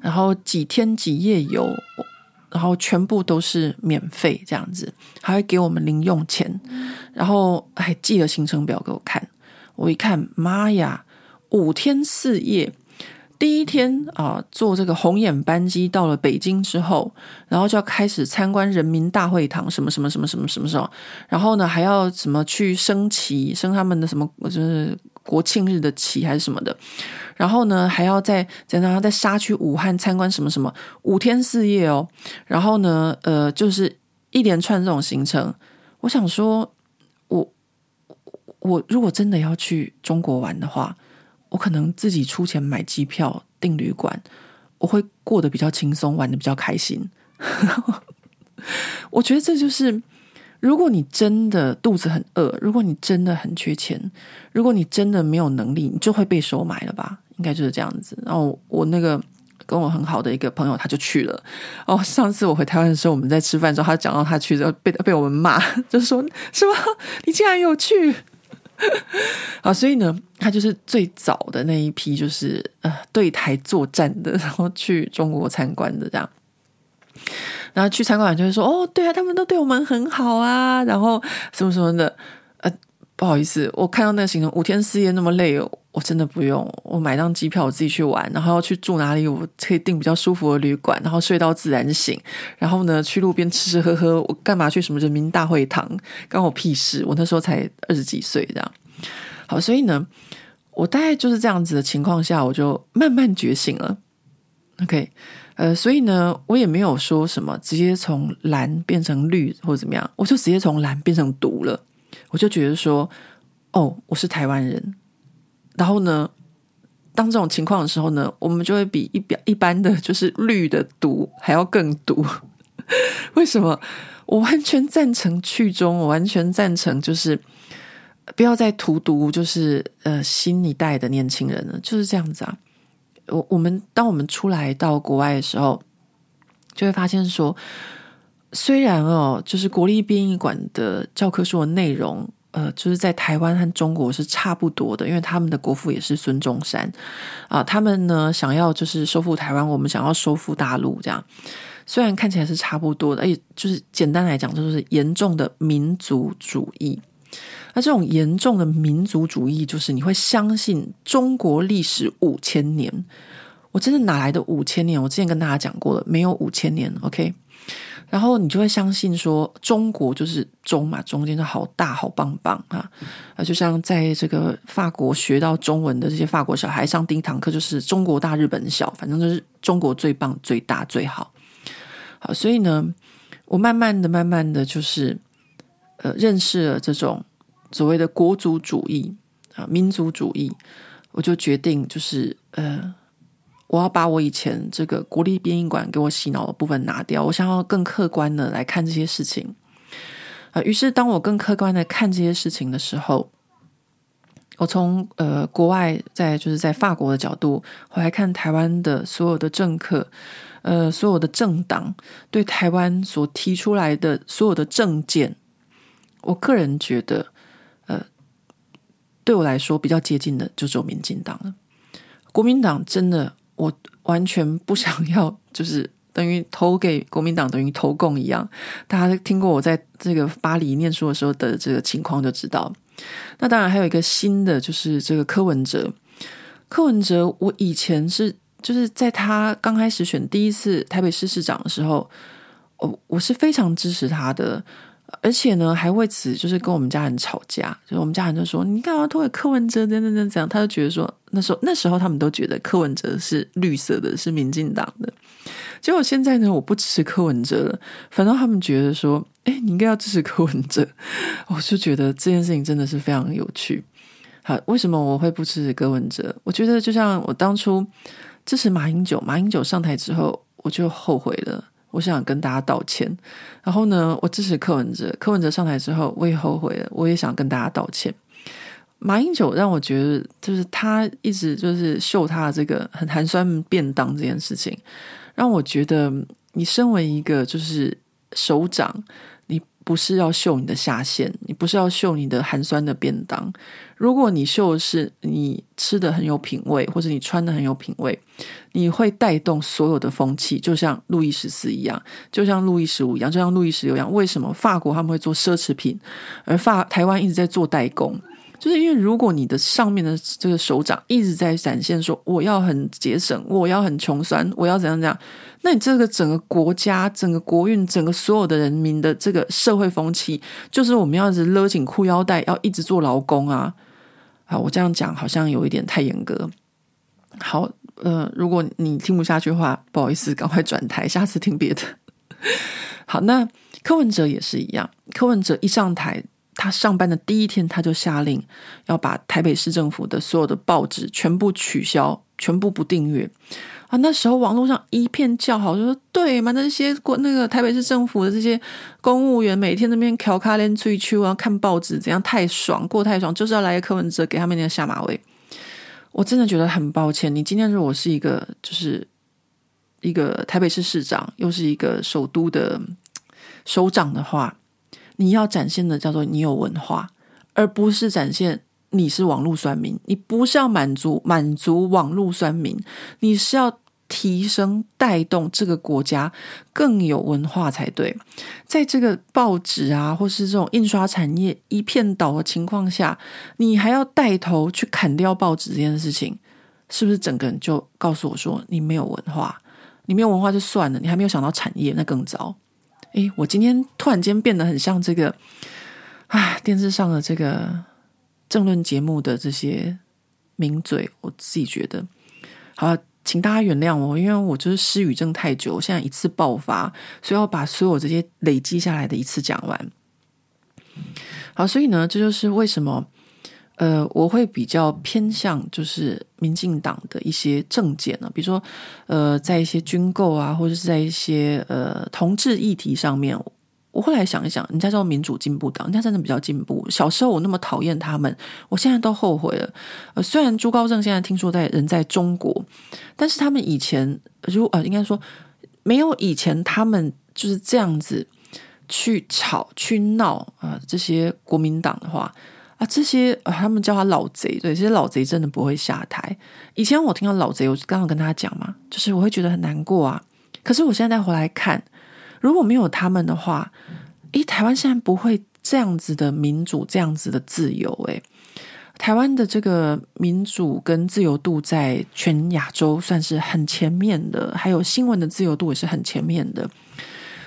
然后几天几夜游，然后全部都是免费这样子，还会给我们零用钱，然后还寄了行程表给我看。我一看，妈呀，五天四夜。”第一天啊，坐这个红眼班机到了北京之后，然后就要开始参观人民大会堂，什么什么什么什么什么什么，然后呢还要什么去升旗，升他们的什么就是国庆日的旗还是什么的，然后呢还要在在那在沙区武汉参观什么什么，五天四夜哦，然后呢呃就是一连串这种行程，我想说，我我如果真的要去中国玩的话。我可能自己出钱买机票订旅馆，我会过得比较轻松，玩得比较开心。我觉得这就是，如果你真的肚子很饿，如果你真的很缺钱，如果你真的没有能力，你就会被收买了吧？应该就是这样子。然后我那个跟我很好的一个朋友，他就去了。哦，上次我回台湾的时候，我们在吃饭的时候，他讲到他去之后被被我们骂，就说什么你竟然有去。好，所以呢，他就是最早的那一批，就是呃对台作战的，然后去中国参观的这样。然后去参观就会说：“哦，对啊，他们都对我们很好啊。”然后什么什么的。呃，不好意思，我看到那个行程五天四夜那么累，我真的不用。我买张机票，我自己去玩，然后要去住哪里，我可以订比较舒服的旅馆，然后睡到自然醒。然后呢，去路边吃吃喝喝，我干嘛去什么人民大会堂？关我屁事！我那时候才二十几岁，这样。好，所以呢，我大概就是这样子的情况下，我就慢慢觉醒了。OK，呃，所以呢，我也没有说什么直接从蓝变成绿或者怎么样，我就直接从蓝变成毒了。我就觉得说，哦，我是台湾人。然后呢，当这种情况的时候呢，我们就会比一表一般的就是绿的毒还要更毒。为什么？我完全赞成去中，我完全赞成就是。不要再荼毒，就是呃新一代的年轻人了，就是这样子啊。我我们当我们出来到国外的时候，就会发现说，虽然哦，就是国立编译馆的教科书的内容呃，就是在台湾和中国是差不多的，因为他们的国父也是孙中山啊。他们呢想要就是收复台湾，我们想要收复大陆，这样虽然看起来是差不多的，而且，就是简单来讲，就是严重的民族主义。那这种严重的民族主义，就是你会相信中国历史五千年。我真的哪来的五千年？我之前跟大家讲过了，没有五千年。OK。然后你就会相信说，中国就是中嘛，中间就好大好棒棒啊！啊，就像在这个法国学到中文的这些法国小孩上第一堂课，就是中国大日本小，反正就是中国最棒、最大、最好。好，所以呢，我慢慢的、慢慢的就是呃，认识了这种所谓的国族主义啊、民族主义，我就决定就是呃。我要把我以前这个国立编译馆给我洗脑的部分拿掉，我想要更客观的来看这些事情。啊、于是当我更客观的看这些事情的时候，我从呃国外在就是在法国的角度，回来看台湾的所有的政客，呃，所有的政党对台湾所提出来的所有的政见，我个人觉得，对我来说比较接近的就只有民进党了。国民党真的。我完全不想要，就是等于投给国民党，等于投共一样。大家听过我在这个巴黎念书的时候的这个情况就知道。那当然还有一个新的，就是这个柯文哲。柯文哲，我以前是就是在他刚开始选第一次台北市市长的时候，我我是非常支持他的。而且呢，还为此就是跟我们家人吵架，就是我们家人就说：“你干嘛投给柯文哲？”等等等等，他就觉得说，那时候那时候他们都觉得柯文哲是绿色的，是民进党的。结果现在呢，我不支持柯文哲了，反倒他们觉得说：“哎，你应该要支持柯文哲。” 我就觉得这件事情真的是非常有趣。好，为什么我会不支持柯文哲？我觉得就像我当初支持马英九，马英九上台之后，我就后悔了。我想跟大家道歉，然后呢，我支持柯文哲。柯文哲上台之后，我也后悔了，我也想跟大家道歉。马英九让我觉得，就是他一直就是秀他的这个很寒酸便当这件事情，让我觉得，你身为一个就是首长。你不是要秀你的下限，你不是要秀你的寒酸的便当。如果你秀的是你吃的很有品味，或者你穿的很有品味，你会带动所有的风气，就像路易十四一样，就像路易十五一样，就像路易十六一样。为什么法国他们会做奢侈品，而法台湾一直在做代工？就是因为如果你的上面的这个首长一直在展现说我要很节省，我要很穷酸，我要怎样怎样，那你这个整个国家、整个国运、整个所有的人民的这个社会风气，就是我们要一直勒紧裤腰带，要一直做劳工啊！啊，我这样讲好像有一点太严格。好，呃，如果你听不下去的话，不好意思，赶快转台，下次听别的。好，那柯文哲也是一样，柯文哲一上台。他上班的第一天，他就下令要把台北市政府的所有的报纸全部取消，全部不订阅啊！那时候网络上一片叫好，就说对嘛，那些过那个台北市政府的这些公务员，每天那边调卡连追秋啊，看报纸怎样太爽，过太爽，就是要来个柯文哲给他们那个下马威。我真的觉得很抱歉，你今天如果是一个就是一个台北市市长，又是一个首都的首长的话。你要展现的叫做你有文化，而不是展现你是网络酸民。你不是要满足满足网络酸民，你是要提升带动这个国家更有文化才对。在这个报纸啊，或是这种印刷产业一片倒的情况下，你还要带头去砍掉报纸这件事情，是不是整个人就告诉我说你没有文化？你没有文化就算了，你还没有想到产业，那更糟。诶，我今天突然间变得很像这个啊，电视上的这个政论节目的这些名嘴，我自己觉得，好，请大家原谅我，因为我就是失语症太久，现在一次爆发，所以要把所有这些累积下来的一次讲完。好，所以呢，这就是为什么。呃，我会比较偏向就是民进党的一些政见呢，比如说，呃，在一些军购啊，或者是在一些呃同志议题上面，我后来想一想，人家叫民主进步党，人家真的比较进步。小时候我那么讨厌他们，我现在都后悔了。呃，虽然朱高正现在听说在人在中国，但是他们以前如呃，应该说没有以前他们就是这样子。去吵去闹啊、呃，这些国民党的话啊，这些、他们叫他老贼，对，这些老贼真的不会下台。以前我听到老贼，我刚刚跟他讲嘛，就是我会觉得很难过啊。可是我现在再回来看，如果没有他们的话，诶，台湾现在不会这样子的民主，这样子的自由，诶。台湾的这个民主跟自由度在全亚洲算是很前面的，还有新闻的自由度也是很前面的。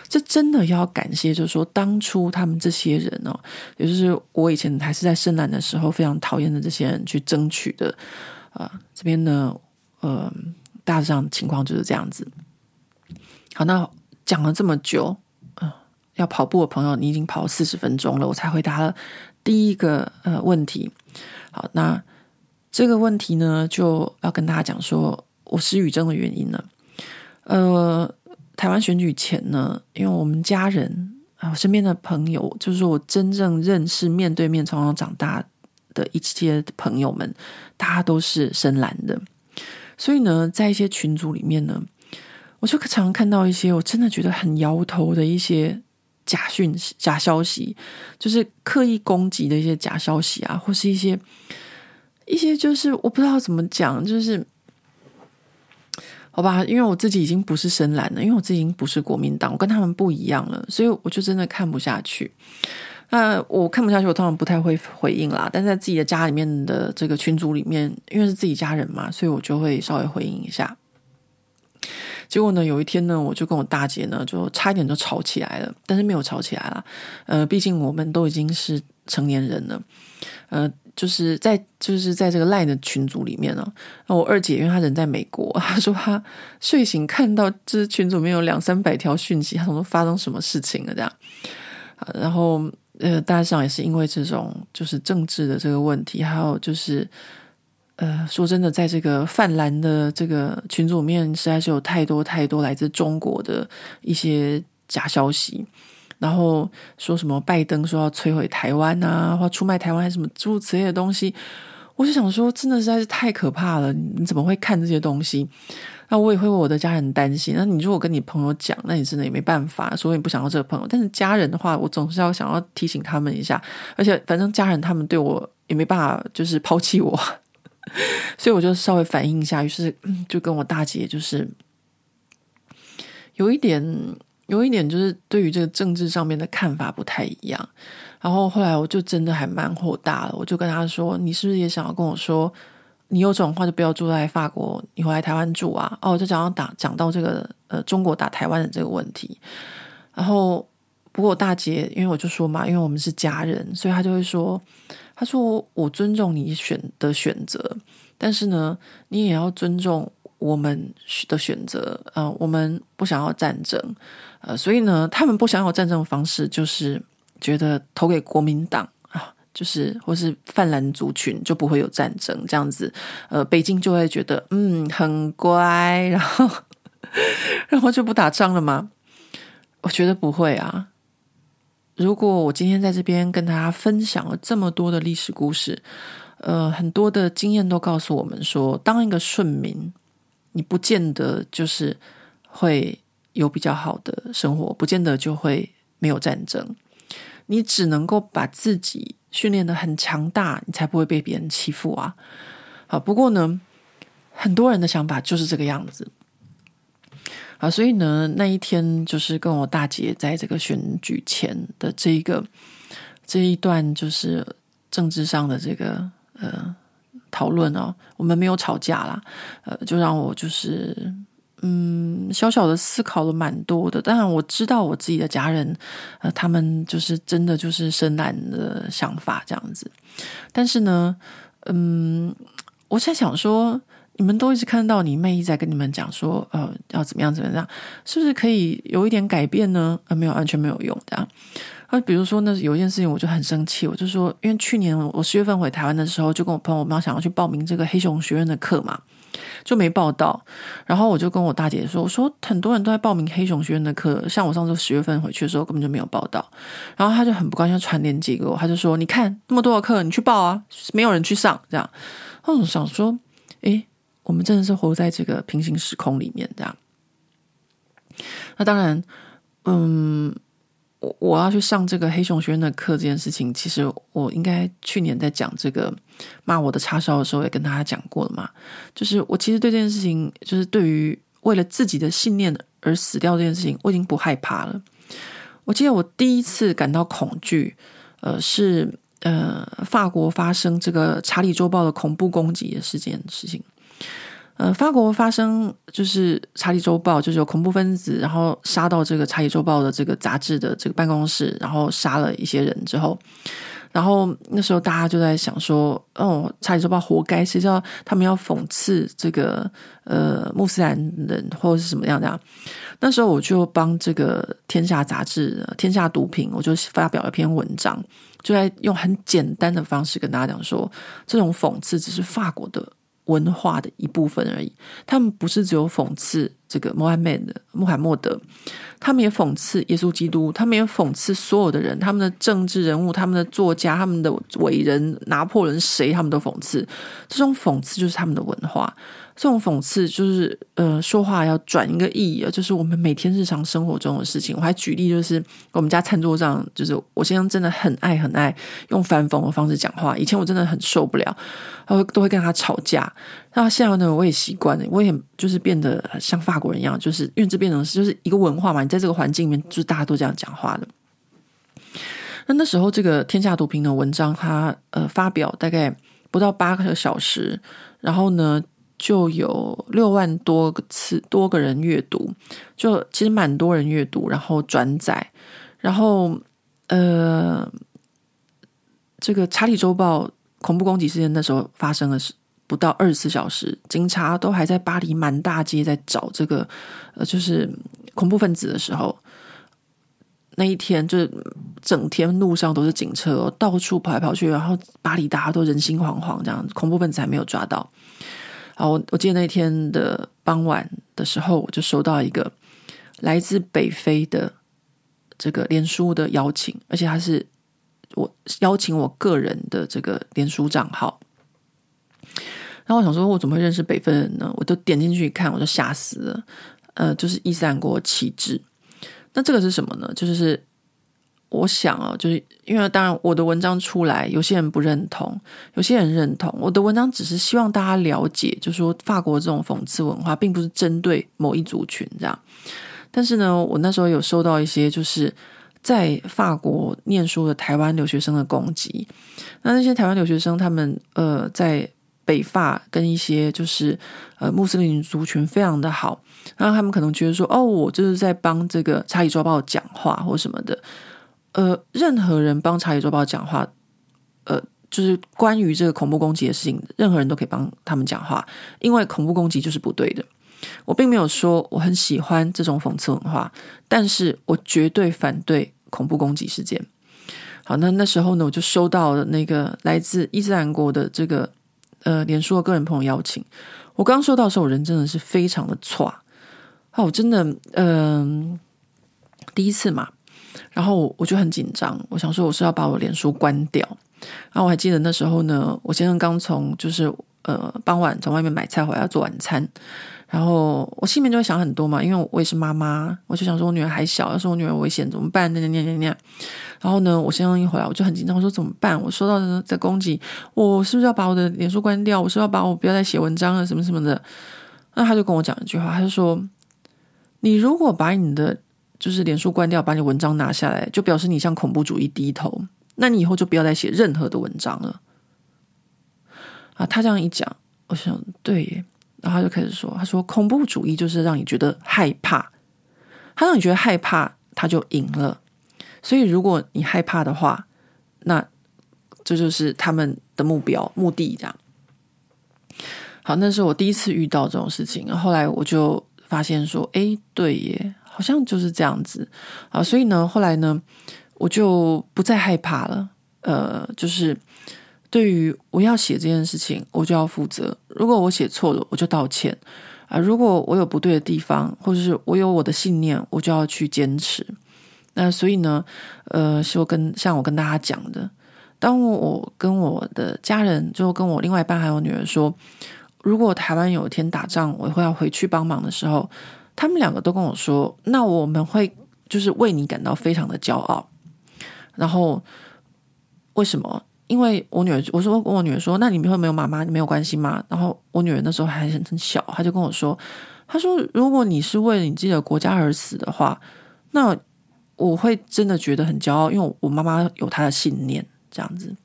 这真的要感谢，就是说当初他们这些人哦，也就是我以前还是在深蓝的时候非常讨厌的这些人去争取的啊、呃。这边呢，呃，大致上情况就是这样子。好，那讲了这么久，嗯、要跑步的朋友，你已经跑四十分钟了，我才回答了第一个呃问题。好，那这个问题呢，就要跟大家讲说，我失语症的原因呢。呃，台湾选举前呢，因为我们家人啊，我身边的朋友，就是说我真正认识、面对面从小长大的一些朋友们，大家都是深蓝的，所以呢，在一些群组里面呢，我就常看到一些我真的觉得很摇头的一些。假讯息、假消息，就是刻意攻击的一些假消息啊，或是一些一些，就是我不知道怎么讲，就是好吧，因为我自己已经不是深蓝了，因为我自己已经不是国民党，我跟他们不一样了，所以我就真的看不下去。那我看不下去，我通常不太会回应啦，但在自己的家里面的这个群组里面，因为是自己家人嘛，所以我就会稍微回应一下。结果呢，有一天呢，我就跟我大姐呢，就差一点就吵起来了，但是没有吵起来了。呃，毕竟我们都已经是成年人了。呃，就是在就是在这个 LINE 的群组里面呢，那我二姐因为她人在美国，她说她睡醒看到这群组里面有两三百条讯息，她说发生什么事情了这样。然后呃，大致上也是因为这种就是政治的这个问题，还有就是。呃，说真的，在这个泛蓝的这个群组里面，实在是有太多太多来自中国的一些假消息，然后说什么拜登说要摧毁台湾啊，或出卖台湾，还是什么诸如此类的东西，我就想说，真的实在是太可怕了！你怎么会看这些东西？那我也会为我的家人担心。那你如果跟你朋友讲，那你真的也没办法，说你不想要这个朋友。但是家人的话，我总是要想要提醒他们一下，而且反正家人他们对我也没办法，就是抛弃我。所以我就稍微反应一下，于是就跟我大姐就是有一点，有一点就是对于这个政治上面的看法不太一样。然后后来我就真的还蛮火大了，我就跟他说：“你是不是也想要跟我说，你有这种话就不要住在法国，你回来台湾住啊？”哦，就讲到打讲到这个呃中国打台湾的这个问题。然后不过我大姐，因为我就说嘛，因为我们是家人，所以她就会说。他说：“我尊重你选的选择，但是呢，你也要尊重我们的选择。呃，我们不想要战争，呃，所以呢，他们不想要战争的方式就是觉得投给国民党啊，就是或是泛蓝族群就不会有战争这样子。呃，北京就会觉得嗯很乖，然后 然后就不打仗了吗？我觉得不会啊。”如果我今天在这边跟大家分享了这么多的历史故事，呃，很多的经验都告诉我们说，当一个顺民，你不见得就是会有比较好的生活，不见得就会没有战争。你只能够把自己训练的很强大，你才不会被别人欺负啊。好，不过呢，很多人的想法就是这个样子。啊，所以呢，那一天就是跟我大姐在这个选举前的这一个这一段，就是政治上的这个呃讨论哦，我们没有吵架啦，呃，就让我就是嗯小小的思考了蛮多的。当然我知道我自己的家人，呃，他们就是真的就是深蓝的想法这样子，但是呢，嗯，我在想说。你们都一直看到你妹一直在跟你们讲说，呃，要怎么样怎么样，是不是可以有一点改变呢？呃，没有，完全没有用的啊。啊，比如说，那有一件事情我就很生气，我就说，因为去年我十月份回台湾的时候，就跟我朋友我们想要去报名这个黑熊学院的课嘛，就没报到。然后我就跟我大姐说，我说很多人都在报名黑熊学院的课，像我上次十月份回去的时候根本就没有报到。然后她就很不高兴，传链接给我，他就说，你看那么多的课，你去报啊，没有人去上，这样。我想说，诶。我们真的是活在这个平行时空里面，这样。那当然，嗯，我我要去上这个黑熊学院的课这件事情，其实我应该去年在讲这个骂我的叉烧的时候也跟大家讲过了嘛。就是我其实对这件事情，就是对于为了自己的信念而死掉这件事情，我已经不害怕了。我记得我第一次感到恐惧，呃，是呃法国发生这个《查理周报》的恐怖攻击的事件事情。呃，法国发生就是《查理周报》，就是有恐怖分子，然后杀到这个《查理周报》的这个杂志的这个办公室，然后杀了一些人之后，然后那时候大家就在想说，哦，《查理周报》活该，谁知道他们要讽刺这个呃穆斯兰人或者是什么样的？那时候我就帮这个《天下》杂志《天下读品》，我就发表了一篇文章，就在用很简单的方式跟大家讲说，这种讽刺只是法国的。文化的一部分而已，他们不是只有讽刺这个穆罕默德，穆罕默德，他们也讽刺耶稣基督，他们也讽刺所有的人，他们的政治人物、他们的作家、他们的伟人，拿破仑谁，他们都讽刺。这种讽刺就是他们的文化。这种讽刺就是，呃，说话要转一个意义啊，就是我们每天日常生活中的事情。我还举例，就是我们家餐桌上，就是我先生真的很爱很爱用反讽的方式讲话。以前我真的很受不了，然后都会跟他吵架。那现在呢，我也习惯了，我也就是变得像法国人一样，就是因为这变成是就是一个文化嘛。你在这个环境里面，就是大家都这样讲话的。那那时候，这个《天下读评》的文章，它呃发表大概不到八个小时，然后呢，就有六万多次多个人阅读，就其实蛮多人阅读，然后转载，然后呃，这个《查理周报》恐怖攻击事件那时候发生的是不到二十四小时，警察都还在巴黎满大街在找这个呃，就是恐怖分子的时候，那一天就是整天路上都是警车，到处跑来跑去，然后巴黎大家都人心惶惶，这样恐怖分子还没有抓到。好，我我记得那天的傍晚的时候，我就收到一个来自北非的这个连书的邀请，而且他是我邀请我个人的这个连书账号。然后我想说，我怎么会认识北非人呢？我就点进去一看，我就吓死了。呃，就是伊斯兰国旗帜。那这个是什么呢？就是。我想啊，就是因为当然我的文章出来，有些人不认同，有些人认同。我的文章只是希望大家了解，就是说法国这种讽刺文化，并不是针对某一族群这样。但是呢，我那时候有收到一些就是在法国念书的台湾留学生的攻击。那那些台湾留学生，他们呃在北法跟一些就是呃穆斯林族群非常的好，然后他们可能觉得说，哦，我就是在帮这个查理周报讲话或什么的。呃，任何人帮《查理周报》讲话，呃，就是关于这个恐怖攻击的事情，任何人都可以帮他们讲话，因为恐怖攻击就是不对的。我并没有说我很喜欢这种讽刺文化，但是我绝对反对恐怖攻击事件。好，那那时候呢，我就收到了那个来自伊斯兰国的这个呃，脸书的个人朋友邀请。我刚收到的时候，人真的是非常的挫，哦，我真的，嗯、第一次嘛。然后我就很紧张，我想说我是要把我脸书关掉。然后我还记得那时候呢，我先生刚从就是呃傍晚从外面买菜回来做晚餐，然后我心里面就会想很多嘛，因为我也是妈妈，我就想说我女儿还小，要是我女儿危险怎么办？那那那那那。然后呢，我先生一回来我就很紧张，我说怎么办？我收到的在攻击，我是不是要把我的脸书关掉？我是不是要把我不要再写文章了什么什么的？那他就跟我讲一句话，他就说：“你如果把你的。”就是脸书关掉，把你文章拿下来，就表示你向恐怖主义低头。那你以后就不要再写任何的文章了。啊，他这样一讲，我想对耶。然后他就开始说：“他说恐怖主义就是让你觉得害怕，他让你觉得害怕，他就赢了。所以如果你害怕的话，那这就是他们的目标目的。这样。好，那是我第一次遇到这种事情。后来我就发现说，哎，对耶。”好像就是这样子啊，所以呢，后来呢，我就不再害怕了。呃，就是对于我要写这件事情，我就要负责。如果我写错了，我就道歉啊。如果我有不对的地方，或者是我有我的信念，我就要去坚持。那所以呢，呃，是我跟像我跟大家讲的，当我跟我的家人，就跟我另外一半还有女儿说，如果台湾有一天打仗，我会要回去帮忙的时候。他们两个都跟我说：“那我们会就是为你感到非常的骄傲。然后为什么？因为我女儿，我说跟我女儿说，那你们会没有妈妈，你没有关系吗？然后我女儿那时候还很很小，她就跟我说，她说如果你是为了你自己的国家而死的话，那我会真的觉得很骄傲，因为我妈妈有她的信念，这样子。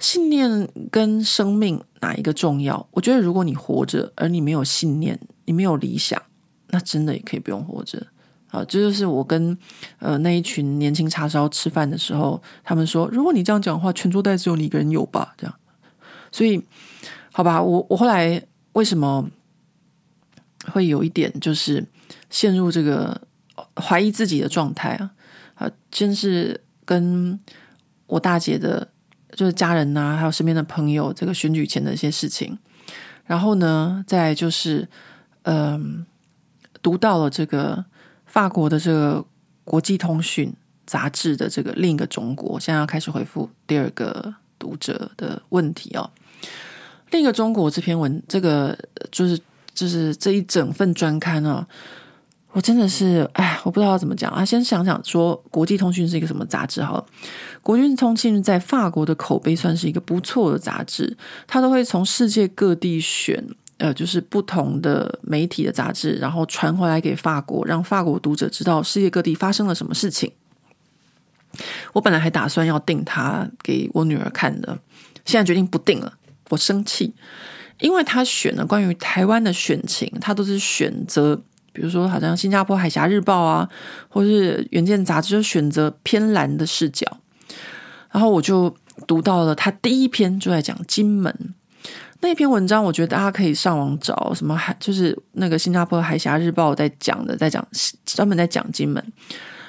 信念跟生命哪一个重要？我觉得如果你活着，而你没有信念，你没有理想，那真的也可以不用活着。啊，这就是我跟呃那一群年轻叉烧吃饭的时候，他们说，如果你这样讲话，全桌带只有你一个人有吧？这样，所以好吧，我我后来为什么会有一点就是陷入这个怀疑自己的状态啊？啊，真是跟我大姐的，就是家人呐、啊，还有身边的朋友，这个选举前的一些事情，然后呢，再就是嗯、读到了这个。法国的这个国际通讯杂志的这个另一个中国，现在要开始回复第二个读者的问题哦。另一个中国这篇文，这个就是就是这一整份专刊啊，我真的是哎，我不知道要怎么讲啊。先想想说，国际通讯是一个什么杂志？好了，国际通讯在法国的口碑算是一个不错的杂志，它都会从世界各地选。呃，就是不同的媒体的杂志，然后传回来给法国，让法国读者知道世界各地发生了什么事情。我本来还打算要订它给我女儿看的，现在决定不订了。我生气，因为他选了关于台湾的选情，他都是选择，比如说好像新加坡海峡日报啊，或是远见杂志，就选择偏蓝的视角。然后我就读到了他第一篇，就在讲金门。那篇文章，我觉得大家可以上网找，什么海就是那个新加坡海峡日报在讲的，在讲专门在讲金门。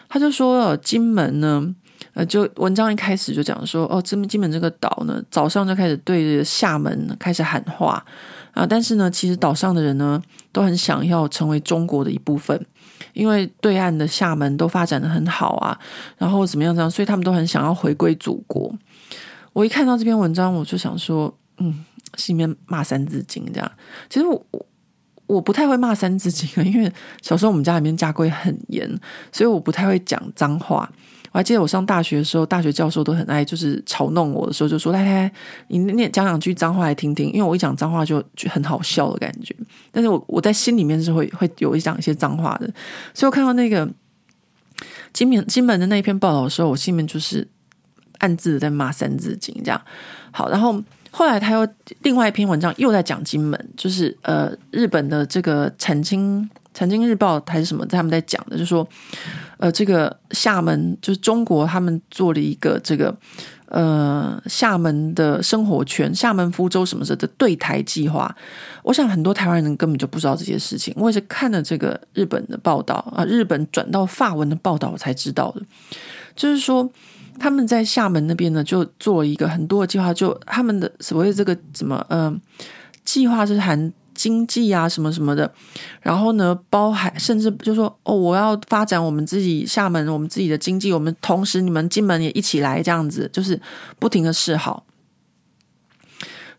他就说，金门呢，呃，就文章一开始就讲说，哦，金金门这个岛呢，早上就开始对着厦门开始喊话啊，但是呢，其实岛上的人呢，都很想要成为中国的一部分，因为对岸的厦门都发展得很好啊，然后怎么样这样，所以他们都很想要回归祖国。我一看到这篇文章，我就想说，嗯。心里面骂三字经这样，其实我我不太会骂三字经啊，因为小时候我们家里面家规很严，所以我不太会讲脏话。我还记得我上大学的时候，大学教授都很爱就是嘲弄我的时候，就说：“来来来，你念讲两句脏话来听听。”因为我一讲脏话就就很好笑的感觉。但是我我在心里面是会会有一讲一些脏话的，所以我看到那个金门金门的那一篇报道的时候，我心里面就是暗自在骂三字经这样。好，然后。后来他又另外一篇文章又在讲金门，就是呃日本的这个产经产经日报还是什么，他们在讲的，就是说呃这个厦门就是中国他们做了一个这个呃厦门的生活圈，厦门福州什么的对台计划。我想很多台湾人根本就不知道这些事情，我也是看了这个日本的报道啊，日本转到法文的报道我才知道的，就是说。他们在厦门那边呢，就做了一个很多的计划，就他们的所谓这个什么呃计划，是含经济啊什么什么的，然后呢，包含甚至就说哦，我要发展我们自己厦门，我们自己的经济，我们同时你们金门也一起来这样子，就是不停的示好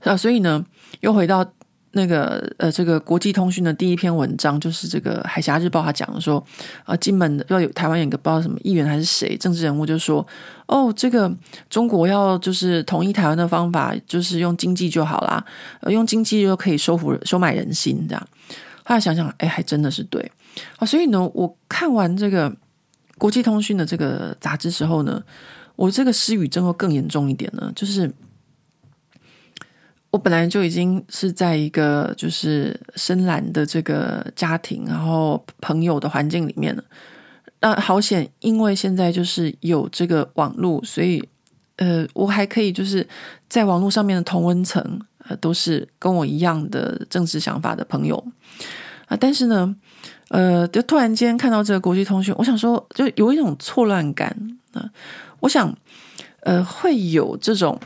啊，所以呢，又回到。那个呃，这个国际通讯的第一篇文章就是这个《海峡日报》，他讲的说，呃，金门的要有台湾有个不知道什么议员还是谁政治人物，就说哦，这个中国要就是统一台湾的方法，就是用经济就好啦，呃，用经济就可以收服收买人心这样。后来想想，哎，还真的是对啊。所以呢，我看完这个国际通讯的这个杂志之后呢，我这个失语症会更严重一点呢，就是。我本来就已经是在一个就是深蓝的这个家庭，然后朋友的环境里面了。那好险，因为现在就是有这个网络，所以呃，我还可以就是在网络上面的同温层，呃，都是跟我一样的政治想法的朋友啊。但是呢，呃，就突然间看到这个国际通讯，我想说，就有一种错乱感啊。我想，呃，会有这种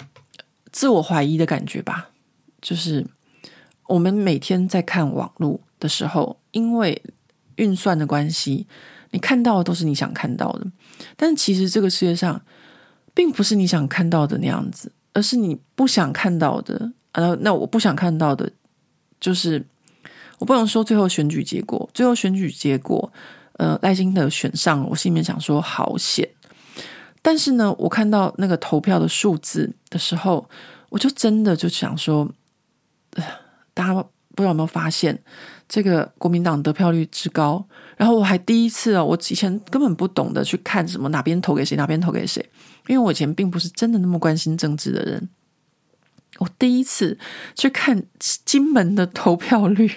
自我怀疑的感觉吧。就是我们每天在看网络的时候，因为运算的关系，你看到的都是你想看到的。但其实这个世界上并不是你想看到的那样子，而是你不想看到的。呃，那我不想看到的，就是我不能说最后选举结果，最后选举结果，呃赖清德选上，我心里面想说好险。但是呢，我看到那个投票的数字的时候，我就真的就想说，大家不知道有没有发现，这个国民党得票率之高。然后我还第一次啊，我以前根本不懂得去看什么哪边投给谁，哪边投给谁，因为我以前并不是真的那么关心政治的人。我第一次去看金门的投票率。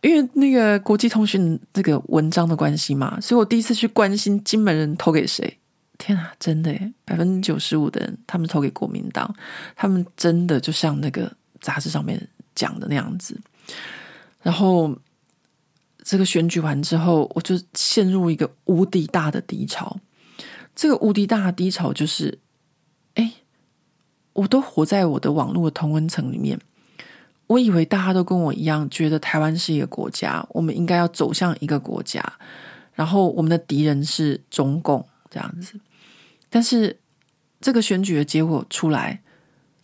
因为那个国际通讯这个文章的关系嘛，所以我第一次去关心金门人投给谁。天啊，真的耶，百分之九十五的人他们投给国民党，他们真的就像那个杂志上面讲的那样子。然后这个选举完之后，我就陷入一个无敌大的低潮。这个无敌大的低潮就是，哎，我都活在我的网络的同温层里面。我以为大家都跟我一样，觉得台湾是一个国家，我们应该要走向一个国家，然后我们的敌人是中共这样子。但是这个选举的结果出来，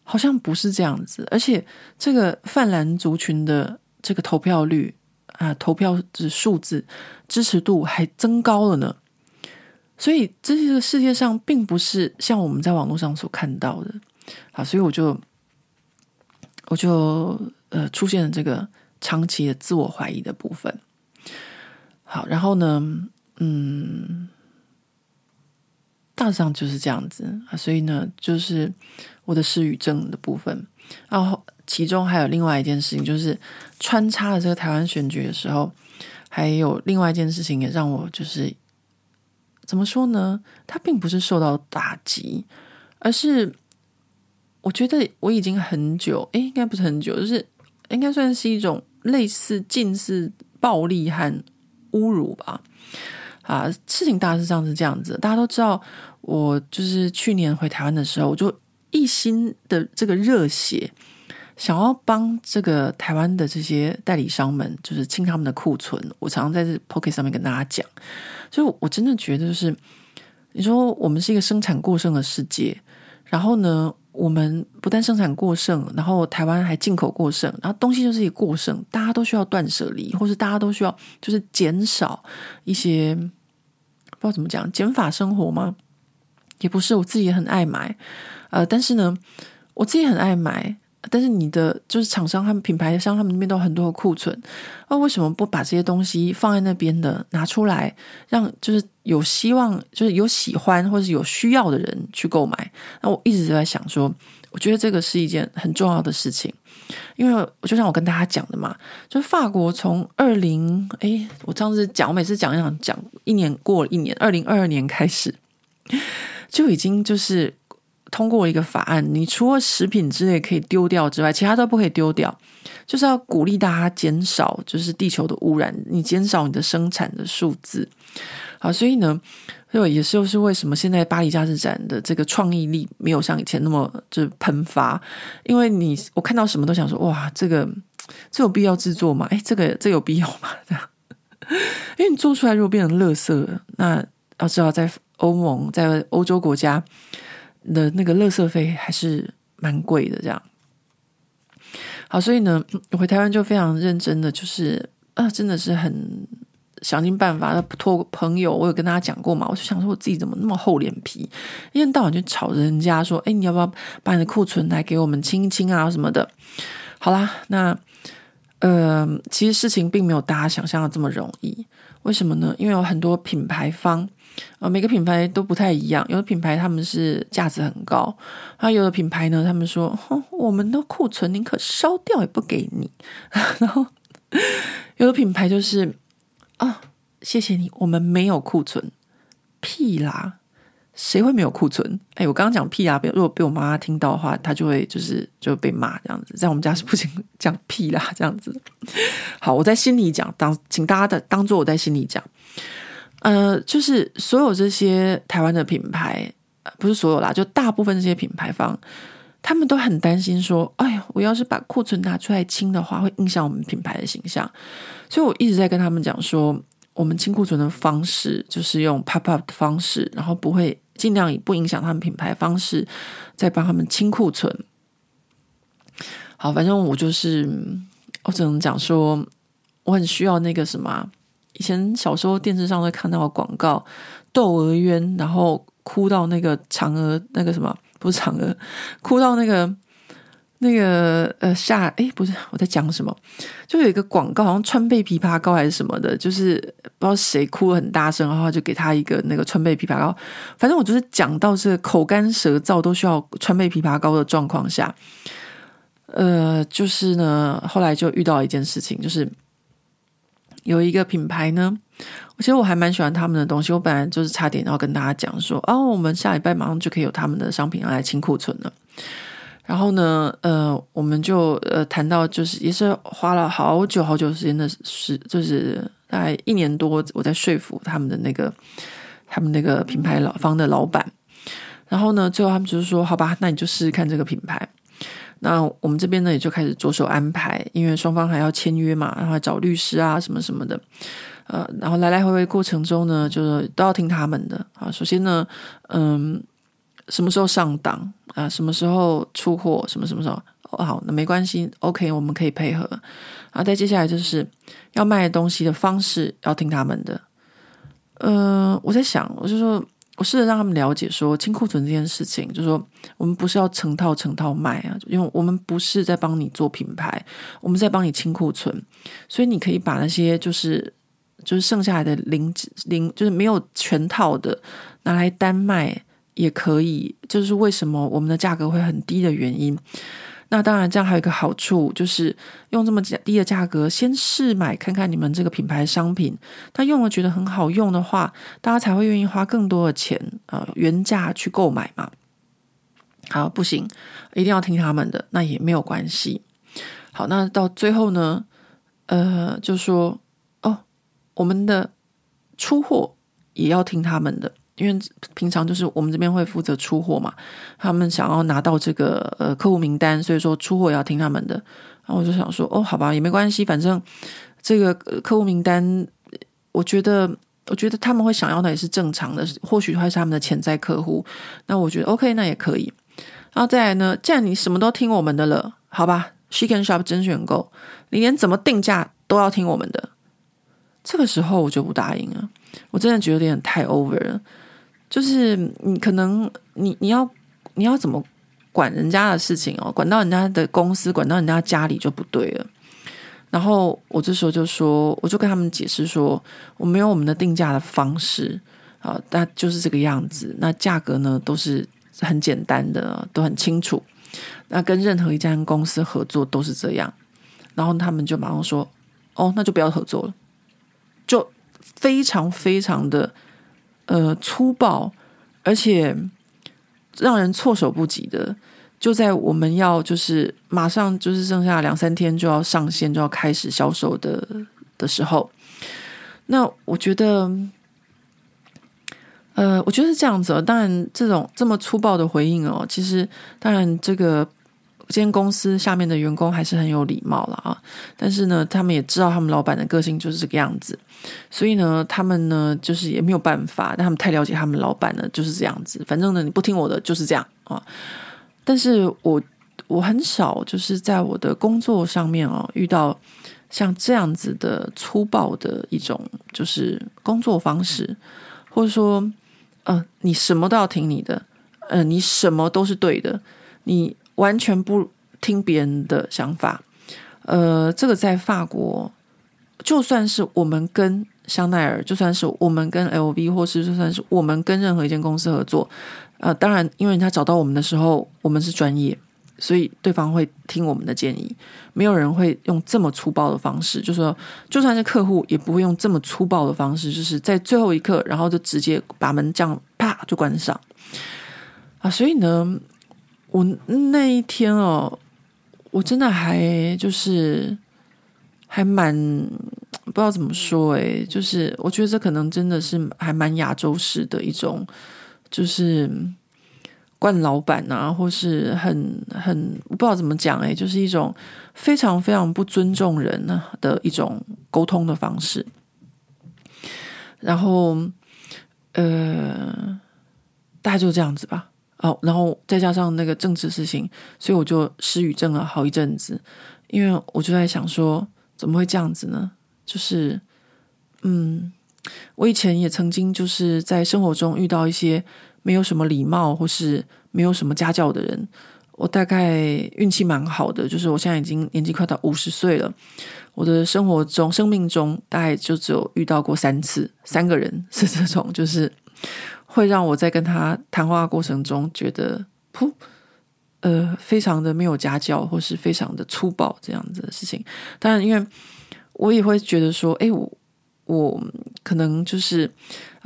好像不是这样子，而且这个泛蓝族群的这个投票率啊，投票的数字支持度还增高了呢。所以这个世界上并不是像我们在网络上所看到的。好，所以我就。我就呃出现了这个长期的自我怀疑的部分。好，然后呢，嗯，大致上就是这样子啊。所以呢，就是我的失语症的部分。然后其中还有另外一件事情，就是穿插了这个台湾选举的时候，还有另外一件事情也让我就是怎么说呢？它并不是受到打击，而是。我觉得我已经很久，诶，应该不是很久，就是应该算是一种类似近似暴力和侮辱吧。啊，事情大致上是这样子，大家都知道，我就是去年回台湾的时候，我就一心的这个热血，想要帮这个台湾的这些代理商们，就是清他们的库存。我常常在这 Pocket 上面跟大家讲，所以我真的觉得，就是你说我们是一个生产过剩的世界，然后呢，我们不但生产过剩，然后台湾还进口过剩，然后东西就是一过剩，大家都需要断舍离，或是大家都需要就是减少一些，不知道怎么讲，减法生活吗？也不是，我自己也很爱买，呃，但是呢，我自己很爱买。但是你的就是厂商他们品牌商他们那边都有很多的库存，那为什么不把这些东西放在那边的拿出来，让就是有希望，就是有喜欢或者有需要的人去购买？那我一直都在想说，我觉得这个是一件很重要的事情，因为就像我跟大家讲的嘛，就是法国从二零诶，我上次讲，我每次讲一讲讲一年过了一年，二零二二年开始就已经就是。通过一个法案，你除了食品之类可以丢掉之外，其他都不可以丢掉，就是要鼓励大家减少，就是地球的污染，你减少你的生产的数字。好，所以呢，就也是就是为什么现在巴黎佳士展的这个创意力没有像以前那么就是喷发，因为你我看到什么都想说，哇，这个这有必要制作吗？哎，这个这有必要吗？这样，因为你做出来如果变成垃圾，那要知道在欧盟在欧洲国家。的那个垃圾费还是蛮贵的，这样。好，所以呢，回台湾就非常认真的，就是啊，真的是很想尽办法的。托朋友，我有跟大家讲过嘛，我就想说我自己怎么那么厚脸皮，一天到晚就吵人家说，哎，你要不要把你的库存来给我们清一清啊什么的？好啦，那呃，其实事情并没有大家想象的这么容易。为什么呢？因为有很多品牌方。呃，每个品牌都不太一样。有的品牌他们是价值很高，还有的品牌呢，他们说，哦，我们的库存宁可烧掉也不给你。然后有的品牌就是啊，谢谢你，我们没有库存。屁啦，谁会没有库存？哎，我刚刚讲屁啦，如果被我妈听到的话，她就会就是就被骂这样子。在我们家是不行讲屁啦这样子。好，我在心里讲，当请大家的当做我在心里讲。呃，就是所有这些台湾的品牌，不是所有啦，就大部分这些品牌方，他们都很担心说，哎呀，我要是把库存拿出来清的话，会影响我们品牌的形象。所以我一直在跟他们讲说，我们清库存的方式就是用 pop up 的方式，然后不会尽量以不影响他们品牌方式，再帮他们清库存。好，反正我就是，我只能讲说，我很需要那个什么。以前小时候电视上会看到广告，窦娥冤，然后哭到那个嫦娥那个什么，不是嫦娥，哭到那个。那个呃下哎不是我在讲什么，就有一个广告，好像川贝枇杷膏还是什么的，就是不知道谁哭得很大声，然后就给他一个那个川贝枇杷膏。反正我就是讲到这个口干舌燥都需要川贝枇杷膏的状况下，呃，就是呢，后来就遇到一件事情，就是有一个品牌呢，其实我还蛮喜欢他们的东西，我本来就是差点要跟大家讲说，哦，我们下礼拜马上就可以有他们的商品要来清库存了。然后呢，呃，我们就呃谈到，就是也是花了好久好久时间的事，就是大概一年多，我在说服他们的那个他们那个品牌老方的老板。然后呢，最后他们就是说，好吧，那你就试试看这个品牌。那我们这边呢，也就开始着手安排，因为双方还要签约嘛，然后找律师啊，什么什么的。呃，然后来来回回过程中呢，就是都要听他们的啊。首先呢，嗯。什么时候上档啊？什么时候出货？什么什么时候？哦，好，那没关系，OK，我们可以配合。啊，再接下来就是要卖东西的方式要听他们的。嗯、我在想，我就说，我试着让他们了解说清库存这件事情，就是说我们不是要成套成套卖啊，因为我们不是在帮你做品牌，我们在帮你清库存，所以你可以把那些就是就是剩下来的零零就是没有全套的拿来单卖。也可以，就是为什么我们的价格会很低的原因。那当然，这样还有一个好处，就是用这么低的价格先试买看看你们这个品牌商品，他用了觉得很好用的话，大家才会愿意花更多的钱啊、呃、原价去购买嘛。好，不行，一定要听他们的，那也没有关系。好，那到最后呢，呃，就说哦，我们的出货也要听他们的。因为平常就是我们这边会负责出货嘛，他们想要拿到这个呃客户名单，所以说出货也要听他们的。然后我就想说，哦，好吧，也没关系，反正这个客户名单，我觉得我觉得他们会想要的也是正常的，或许会是他们的潜在客户。那我觉得 OK，那也可以。然后再来呢，既然你什么都听我们的了，好吧，Chicken Shop 甄选购，你连怎么定价都要听我们的，这个时候我就不答应了。我真的觉得有点太 over 了。就是你可能你你要你要怎么管人家的事情哦，管到人家的公司，管到人家家里就不对了。然后我这时候就说，我就跟他们解释说，我没有我们的定价的方式啊，那就是这个样子。那价格呢都是很简单的，都很清楚。那跟任何一家公司合作都是这样。然后他们就马上说，哦，那就不要合作了，就非常非常的。呃，粗暴，而且让人措手不及的，就在我们要就是马上就是剩下两三天就要上线就要开始销售的的时候，那我觉得，呃，我觉得是这样子哦。当然，这种这么粗暴的回应哦，其实当然这个。间公司下面的员工还是很有礼貌了啊，但是呢，他们也知道他们老板的个性就是这个样子，所以呢，他们呢就是也没有办法，但他们太了解他们老板了，就是这样子。反正呢，你不听我的就是这样啊。但是我我很少就是在我的工作上面啊遇到像这样子的粗暴的一种就是工作方式，或者说，呃，你什么都要听你的，呃，你什么都是对的，你。完全不听别人的想法，呃，这个在法国，就算是我们跟香奈儿，就算是我们跟 LV，或是就算是我们跟任何一间公司合作，呃，当然，因为人家找到我们的时候，我们是专业，所以对方会听我们的建议。没有人会用这么粗暴的方式，就说，就算是客户，也不会用这么粗暴的方式，就是在最后一刻，然后就直接把门这样啪就关上啊，所以呢。我那一天哦，我真的还就是还蛮不知道怎么说诶，就是我觉得这可能真的是还蛮亚洲式的一种，就是惯老板啊，或是很很我不知道怎么讲诶，就是一种非常非常不尊重人的一种沟通的方式。然后呃，大概就这样子吧。哦，然后再加上那个政治事情，所以我就失语症了好一阵子。因为我就在想说，怎么会这样子呢？就是嗯，我以前也曾经就是在生活中遇到一些没有什么礼貌或是没有什么家教的人。我大概运气蛮好的，就是我现在已经年纪快到五十岁了。我的生活中、生命中，大概就只有遇到过三次，三个人是这种，就是会让我在跟他谈话过程中觉得，噗，呃，非常的没有家教，或是非常的粗暴这样子的事情。当然，因为我也会觉得说，哎，我我可能就是。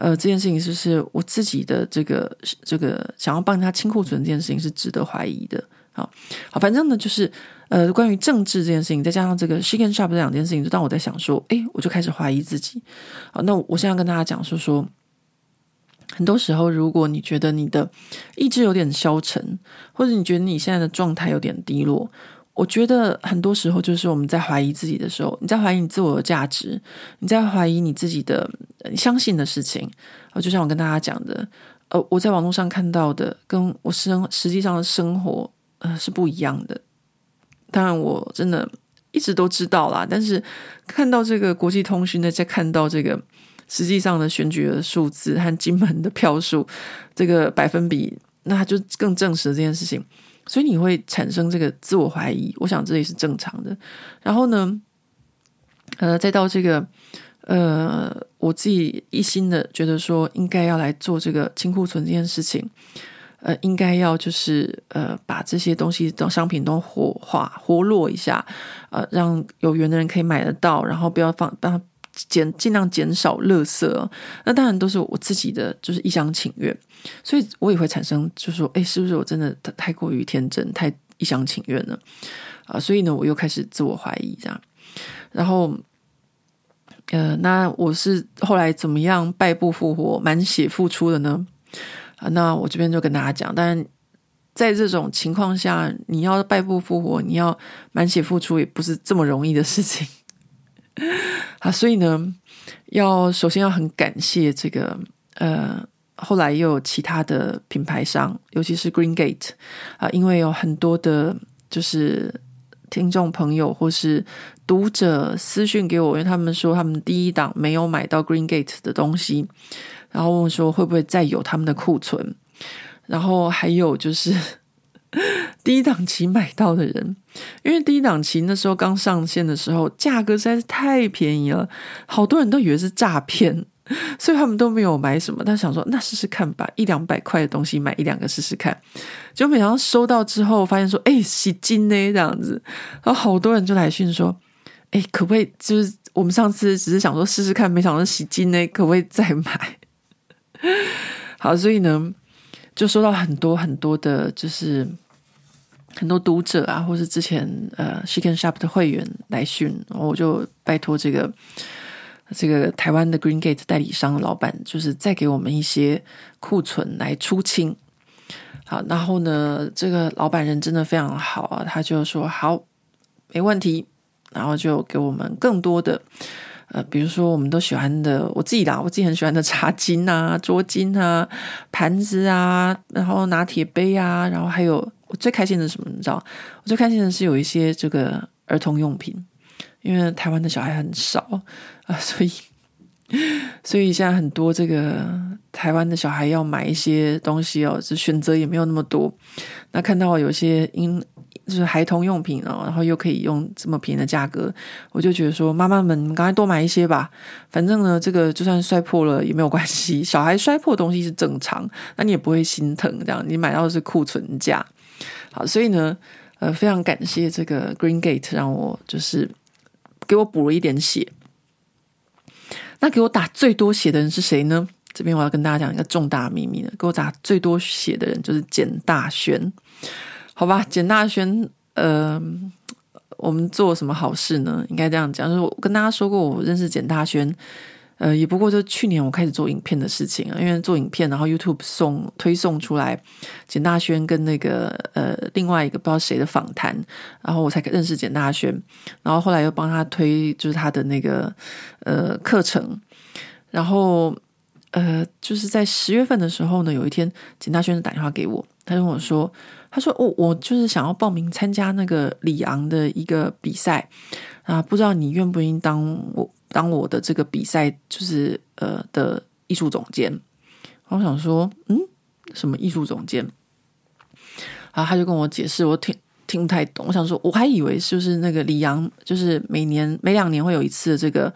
呃，这件事情就是我自己的这个这个想要帮他清库存这件事情是值得怀疑的？好，好，反正呢，就是呃，关于政治这件事情，再加上这个 SHE CAN Sharp 这两件事情，就当我在想说，哎，我就开始怀疑自己。好，那我现在跟大家讲说说，很多时候，如果你觉得你的意志有点消沉，或者你觉得你现在的状态有点低落。我觉得很多时候就是我们在怀疑自己的时候，你在怀疑你自我的价值，你在怀疑你自己的相信的事情。就像我跟大家讲的，呃，我在网络上看到的，跟我生实际上的生活，呃，是不一样的。当然，我真的一直都知道啦，但是看到这个国际通讯的，在看到这个实际上的选举的数字和金门的票数这个百分比，那它就更证实了这件事情。所以你会产生这个自我怀疑，我想这也是正常的。然后呢，呃，再到这个，呃，我自己一心的觉得说，应该要来做这个清库存这件事情，呃，应该要就是呃，把这些东西的商品都活化、活络一下，呃，让有缘的人可以买得到，然后不要放，帮他减尽量减少垃圾。那当然都是我自己的，就是一厢情愿。所以我也会产生，就是说，哎，是不是我真的太过于天真，太一厢情愿了啊？所以呢，我又开始自我怀疑这样。然后，呃，那我是后来怎么样败部复活、满血复出的呢？啊，那我这边就跟大家讲，当然，在这种情况下，你要败部复活，你要满血复出，也不是这么容易的事情 啊。所以呢，要首先要很感谢这个呃。后来又有其他的品牌商，尤其是 Green Gate 啊、因为有很多的，就是听众朋友或是读者私讯给我，因为他们说他们第一档没有买到 Green Gate 的东西，然后问说会不会再有他们的库存，然后还有就是 低档期买到的人，因为低档期那时候刚上线的时候，价格实在是太便宜了，好多人都以为是诈骗。所以他们都没有买什么，但想说那试试看吧，一两百块的东西买一两个试试看，结果没想到收到之后发现说，哎，洗金呢这样子，然后好多人就来讯说，哎，可不可以？就是我们上次只是想说试试看，没想到洗金呢，可不可以再买？好，所以呢，就收到很多很多的，就是很多读者啊，或是之前呃 Chic and Sharp 的会员来讯，然后我就拜托这个。这个台湾的 Green Gate 代理商的老板，就是再给我们一些库存来出清。好，然后呢，这个老板人真的非常好啊，他就说好，没问题，然后就给我们更多的，呃，比如说我们都喜欢的，我自己啦，我自己很喜欢的茶巾啊、桌巾啊、盘子啊，然后拿铁杯啊，然后还有我最开心的是什么？你知道？我最开心的是有一些这个儿童用品。因为台湾的小孩很少啊，所以 所以现在很多这个台湾的小孩要买一些东西哦，就选择也没有那么多。那看到有些婴就是孩童用品哦，然后又可以用这么便宜的价格，我就觉得说，妈妈们，你们赶快多买一些吧。反正呢，这个就算摔破了也没有关系，小孩摔破东西是正常，那你也不会心疼。这样你买到的是库存价。好，所以呢，呃，非常感谢这个 Green Gate 让我就是。给我补了一点血，那给我打最多血的人是谁呢？这边我要跟大家讲一个重大秘密了。给我打最多血的人就是简大轩，好吧？简大轩，呃，我们做什么好事呢？应该这样讲，就是我跟大家说过，我认识简大轩。呃，也不过就去年我开始做影片的事情啊，因为做影片，然后 YouTube 送推送出来，简大轩跟那个呃另外一个不知道谁的访谈，然后我才认识简大轩，然后后来又帮他推就是他的那个呃课程，然后呃就是在十月份的时候呢，有一天简大轩打电话给我，他跟我说，他说我我就是想要报名参加那个里昂的一个比赛啊，不知道你愿不愿意当我。当我的这个比赛就是呃的艺术总监。我想说，嗯，什么艺术总监？然后他就跟我解释，我听听不太懂。我想说，我还以为是不是那个里昂，就是每年每两年会有一次这个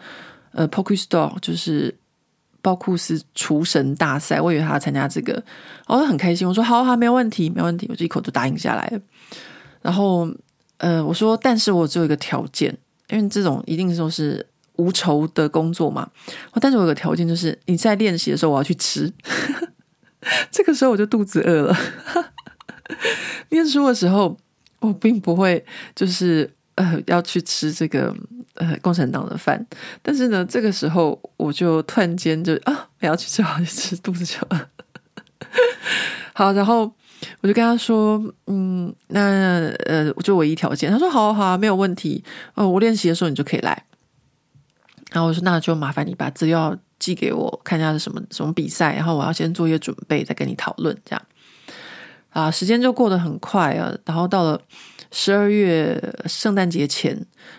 呃 Bocuse d'Or，就是包库斯厨神大赛。我以为他要参加这个，我就很开心。我说好，好，没有问题，没问题，我就一口就答应下来了。然后呃，我说，但是我只有一个条件，因为这种一定都是。无酬的工作嘛，但是我有个条件，就是你在练习的时候，我要去吃。这个时候我就肚子饿了。念书的时候，我并不会就是呃要去吃这个呃共产党的饭，但是呢，这个时候我就突然间就啊，我要去吃，我要去吃，肚子就饿。好，然后我就跟他说，嗯，那呃，就唯一条件。他说，好好，没有问题。哦，我练习的时候你就可以来。然后我说，那就麻烦你把资料寄给我，看一下是什么什么比赛，然后我要先做一些准备，再跟你讨论这样。啊，时间就过得很快啊。然后到了十二月圣诞节前，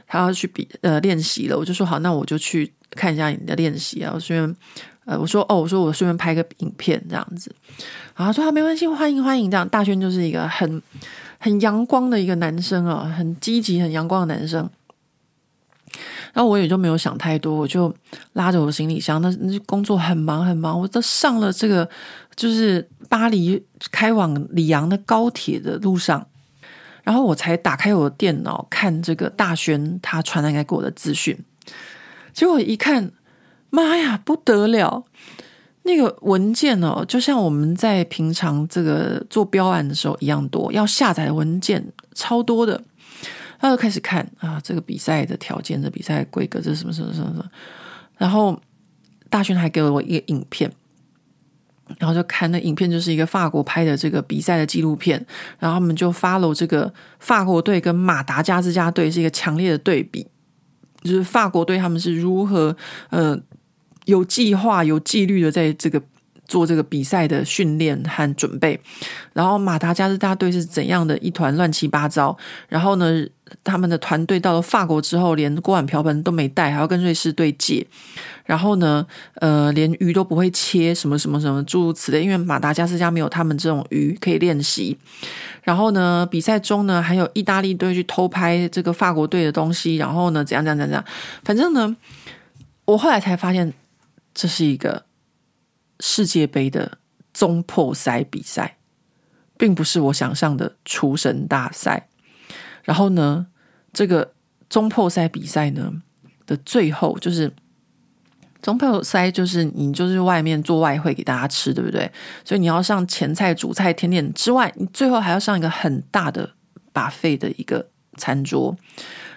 他要去比呃练习了，我就说好，那我就去看一下你的练习啊。我顺便呃我说哦，我说我顺便拍个影片这样子。然后他说啊，没关系，欢迎欢迎这样。大轩就是一个很很阳光的一个男生啊，很积极、很阳光的男生。然后我也就没有想太多，我就拉着我的行李箱，那那工作很忙很忙，我都上了这个就是巴黎开往里昂的高铁的路上，然后我才打开我的电脑看这个大轩他传来给我的资讯，结果一看，妈呀，不得了！那个文件哦，就像我们在平常这个做标案的时候一样多，要下载的文件超多的。他就开始看啊，这个比赛的条件，这比赛规格，这什么什么什么什么。然后大轩还给了我一个影片，然后就看那影片，就是一个法国拍的这个比赛的纪录片。然后他们就 follow 这个法国队跟马达加斯加队是一个强烈的对比，就是法国队他们是如何呃有计划、有纪律的在这个。做这个比赛的训练和准备，然后马达加斯大队是怎样的一团乱七八糟？然后呢，他们的团队到了法国之后，连锅碗瓢盆都没带，还要跟瑞士队借。然后呢，呃，连鱼都不会切，什么什么什么诸如此类，因为马达加斯加没有他们这种鱼可以练习。然后呢，比赛中呢，还有意大利队去偷拍这个法国队的东西。然后呢，怎样怎样怎样？反正呢，我后来才发现，这是一个。世界杯的中破赛比赛，并不是我想象的厨神大赛。然后呢，这个中破赛比赛呢的最后，就是中破赛，就是你就是外面做外汇给大家吃，对不对？所以你要上前菜、主菜、甜点之外，你最后还要上一个很大的把费的一个餐桌，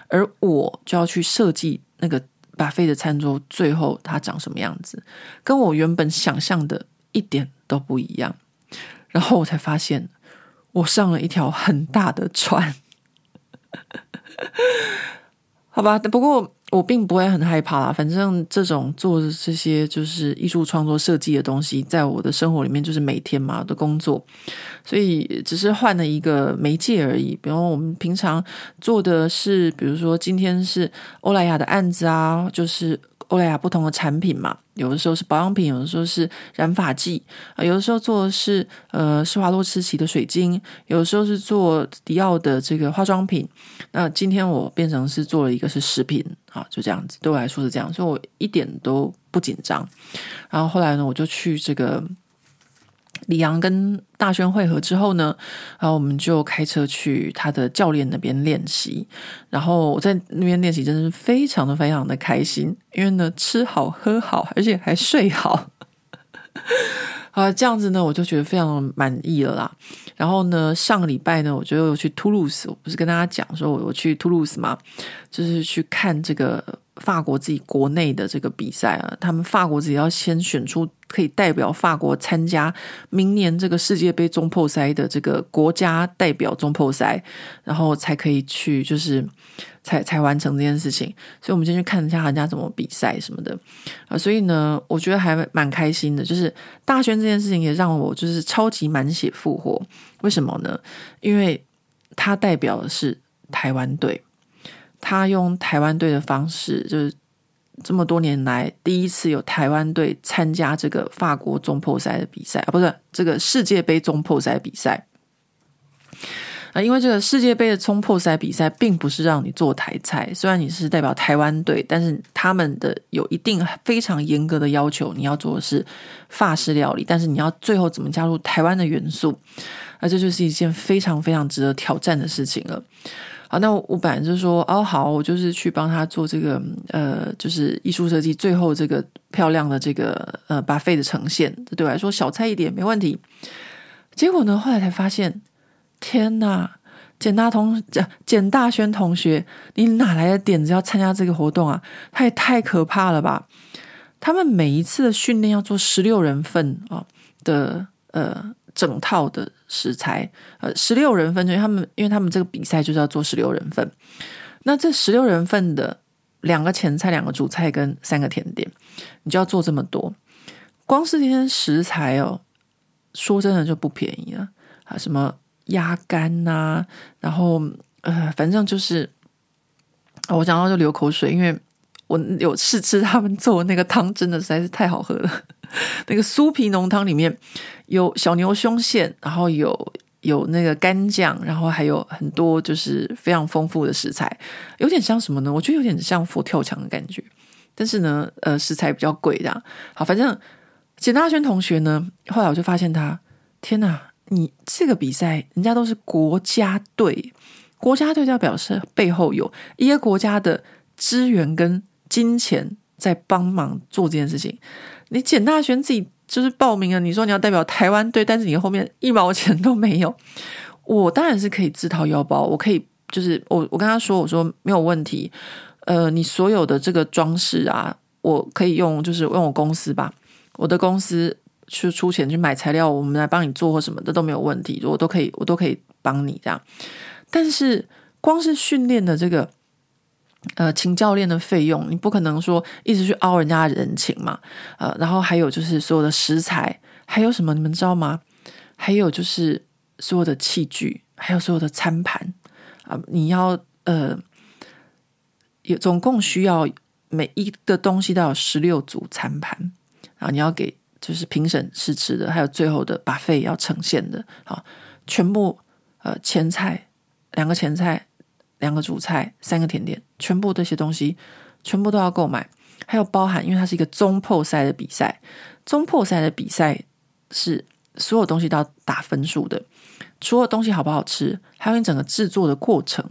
而我就要去设计那个。巴菲的餐桌最后它长什么样子，跟我原本想象的一点都不一样。然后我才发现，我上了一条很大的船。好吧，不过我并不会很害怕啦。反正这种做这些就是艺术创作设计的东西，在我的生活里面就是每天嘛的工作，所以只是换了一个媒介而已。比如我们平常做的是，比如说今天是欧莱雅的案子啊，就是。欧莱雅不同的产品嘛，有的时候是保养品，有的时候是染发剂啊，有的时候做的是呃施华洛世奇的水晶，有的时候是做迪奥的这个化妆品。那今天我变成是做了一个是食品啊，就这样子，对我来说是这样，所以我一点都不紧张。然后后来呢，我就去这个。李昂跟大轩会合之后呢，然后我们就开车去他的教练那边练习。然后我在那边练习，真的是非常的非常的开心，因为呢吃好喝好，而且还睡好。啊，这样子呢，我就觉得非常满意了啦。然后呢，上个礼拜呢，我就又去图卢斯，我不是跟大家讲说我我去图卢斯嘛，就是去看这个。法国自己国内的这个比赛啊，他们法国自己要先选出可以代表法国参加明年这个世界杯中破赛的这个国家代表中破赛，然后才可以去，就是才才完成这件事情。所以，我们先去看一下人家怎么比赛什么的啊。所以呢，我觉得还蛮开心的。就是大轩这件事情也让我就是超级满血复活。为什么呢？因为他代表的是台湾队。他用台湾队的方式，就是这么多年来第一次有台湾队参加这个法国中破赛的比赛啊，不是这个世界杯中破赛比赛。啊，因为这个世界杯的冲破赛比赛，并不是让你做台菜。虽然你是代表台湾队，但是他们的有一定非常严格的要求，你要做的是法式料理，但是你要最后怎么加入台湾的元素，那这就是一件非常非常值得挑战的事情了。好，那我本来就说，哦，好，我就是去帮他做这个，呃，就是艺术设计，最后这个漂亮的这个呃 buffet 的呈现，这对我来说小菜一碟，没问题。结果呢，后来才发现。天呐，简大同简大轩同学，你哪来的点子要参加这个活动啊？他也太可怕了吧！他们每一次的训练要做十六人份啊的呃整套的食材，呃十六人份，因为他们因为他们这个比赛就是要做十六人份。那这十六人份的两个前菜、两个主菜跟三个甜点，你就要做这么多。光是这些食材哦，说真的就不便宜了啊！什么？鸭肝呐、然后呃，反正就是我讲到就流口水，因为我有试吃他们做的那个汤，真的实在是太好喝了。那个酥皮浓汤里面有小牛胸腺，然后有有那个干酱，然后还有很多就是非常丰富的食材，有点像什么呢？我觉得有点像佛跳墙的感觉，但是呢，呃，食材比较贵的。好，反正简大轩同学呢，后来我就发现他，天哪！你这个比赛，人家都是国家队，国家队就要表示背后有一个国家的资源跟金钱在帮忙做这件事情。你简大轩自己就是报名了，你说你要代表台湾队，但是你后面一毛钱都没有。我当然是可以自掏腰包，我可以就是我我跟他说，我说没有问题。呃，你所有的这个装饰啊，我可以用，就是用我公司吧，我的公司。去出钱去买材料，我们来帮你做或什么的都没有问题，我都可以，我都可以帮你这样。但是光是训练的这个，呃，请教练的费用，你不可能说一直去凹人家的人情嘛，呃，然后还有就是所有的食材，还有什么你们知道吗？还有就是所有的器具，还有所有的餐盘啊，你要呃，有总共需要每一个东西都有十六组餐盘啊，你要给。就是评审试吃的，还有最后的把费要呈现的，好，全部呃前菜两个前菜，两个主菜，三个甜点，全部这些东西全部都要购买，还有包含，因为它是一个中破赛的比赛，中破赛的比赛是所有东西都要打分数的，除了东西好不好吃，还有你整个制作的过程，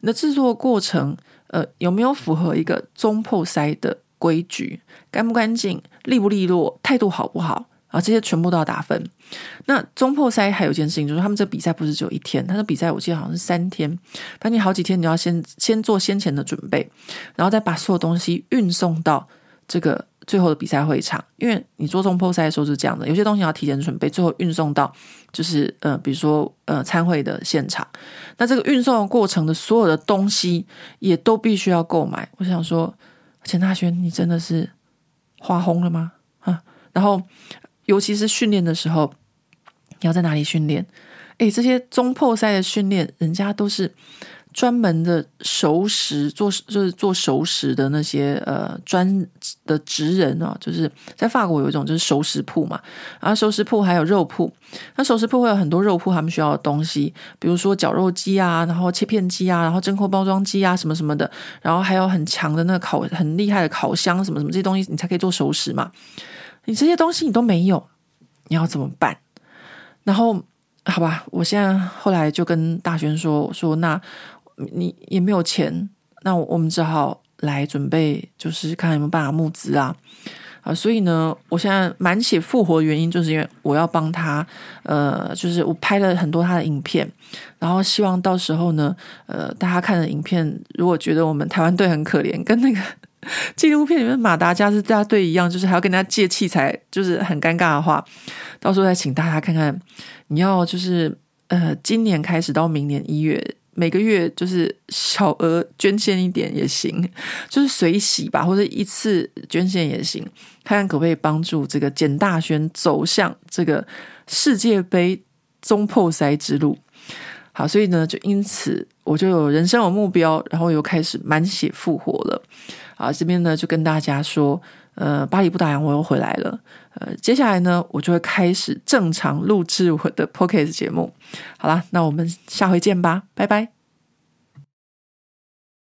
你的制作过程呃有没有符合一个中破赛的规矩？干不干净，利不利落，态度好不好？啊？这些全部都要打分。那中破赛还有一件事情，就是他们这比赛不是只有一天，他的比赛我记得好像是三天，反正你好几天你要先先做先前的准备，然后再把所有东西运送到这个最后的比赛会场。因为你做中破赛的时候是这样的，有些东西要提前准备，最后运送到就是呃，比如说呃参会的现场。那这个运送的过程的所有的东西也都必须要购买。我想说，简大轩，你真的是。花红了吗？啊，然后尤其是训练的时候，你要在哪里训练？诶，这些中破赛的训练，人家都是专门的熟食做，就是做熟食的那些呃专的职人啊，就是在法国有一种就是熟食铺嘛，然后熟食铺还有肉铺，那熟食铺会有很多肉铺他们需要的东西，比如说绞肉机啊，然后切片机啊，然后真空包装机啊，什么什么的，然后还有很强的那个烤很厉害的烤箱，什么什么这些东西，你才可以做熟食嘛。你这些东西你都没有，你要怎么办？然后好吧，我现在后来就跟大轩说，我说那。你也没有钱，那我们只好来准备，就是看有没有办法募资啊啊！所以呢，我现在满血复活原因，就是因为我要帮他，呃，就是我拍了很多他的影片，然后希望到时候呢，呃，大家看的影片，如果觉得我们台湾队很可怜，跟那个 纪录片里面马达加斯大队一样，就是还要跟人家借器材，就是很尴尬的话，到时候再请大家看看，你要就是呃，今年开始到明年一月。每个月就是小额捐献一点也行，就是随喜吧，或者一次捐献也行，看看可不可以帮助这个简大轩走向这个世界杯中破塞之路。好，所以呢，就因此我就有人生有目标，然后又开始满血复活了。啊，这边呢就跟大家说，呃，巴黎不打烊，我又回来了。呃，接下来呢，我就会开始正常录制我的 p o c k e t 节目。好啦，那我们下回见吧，拜拜。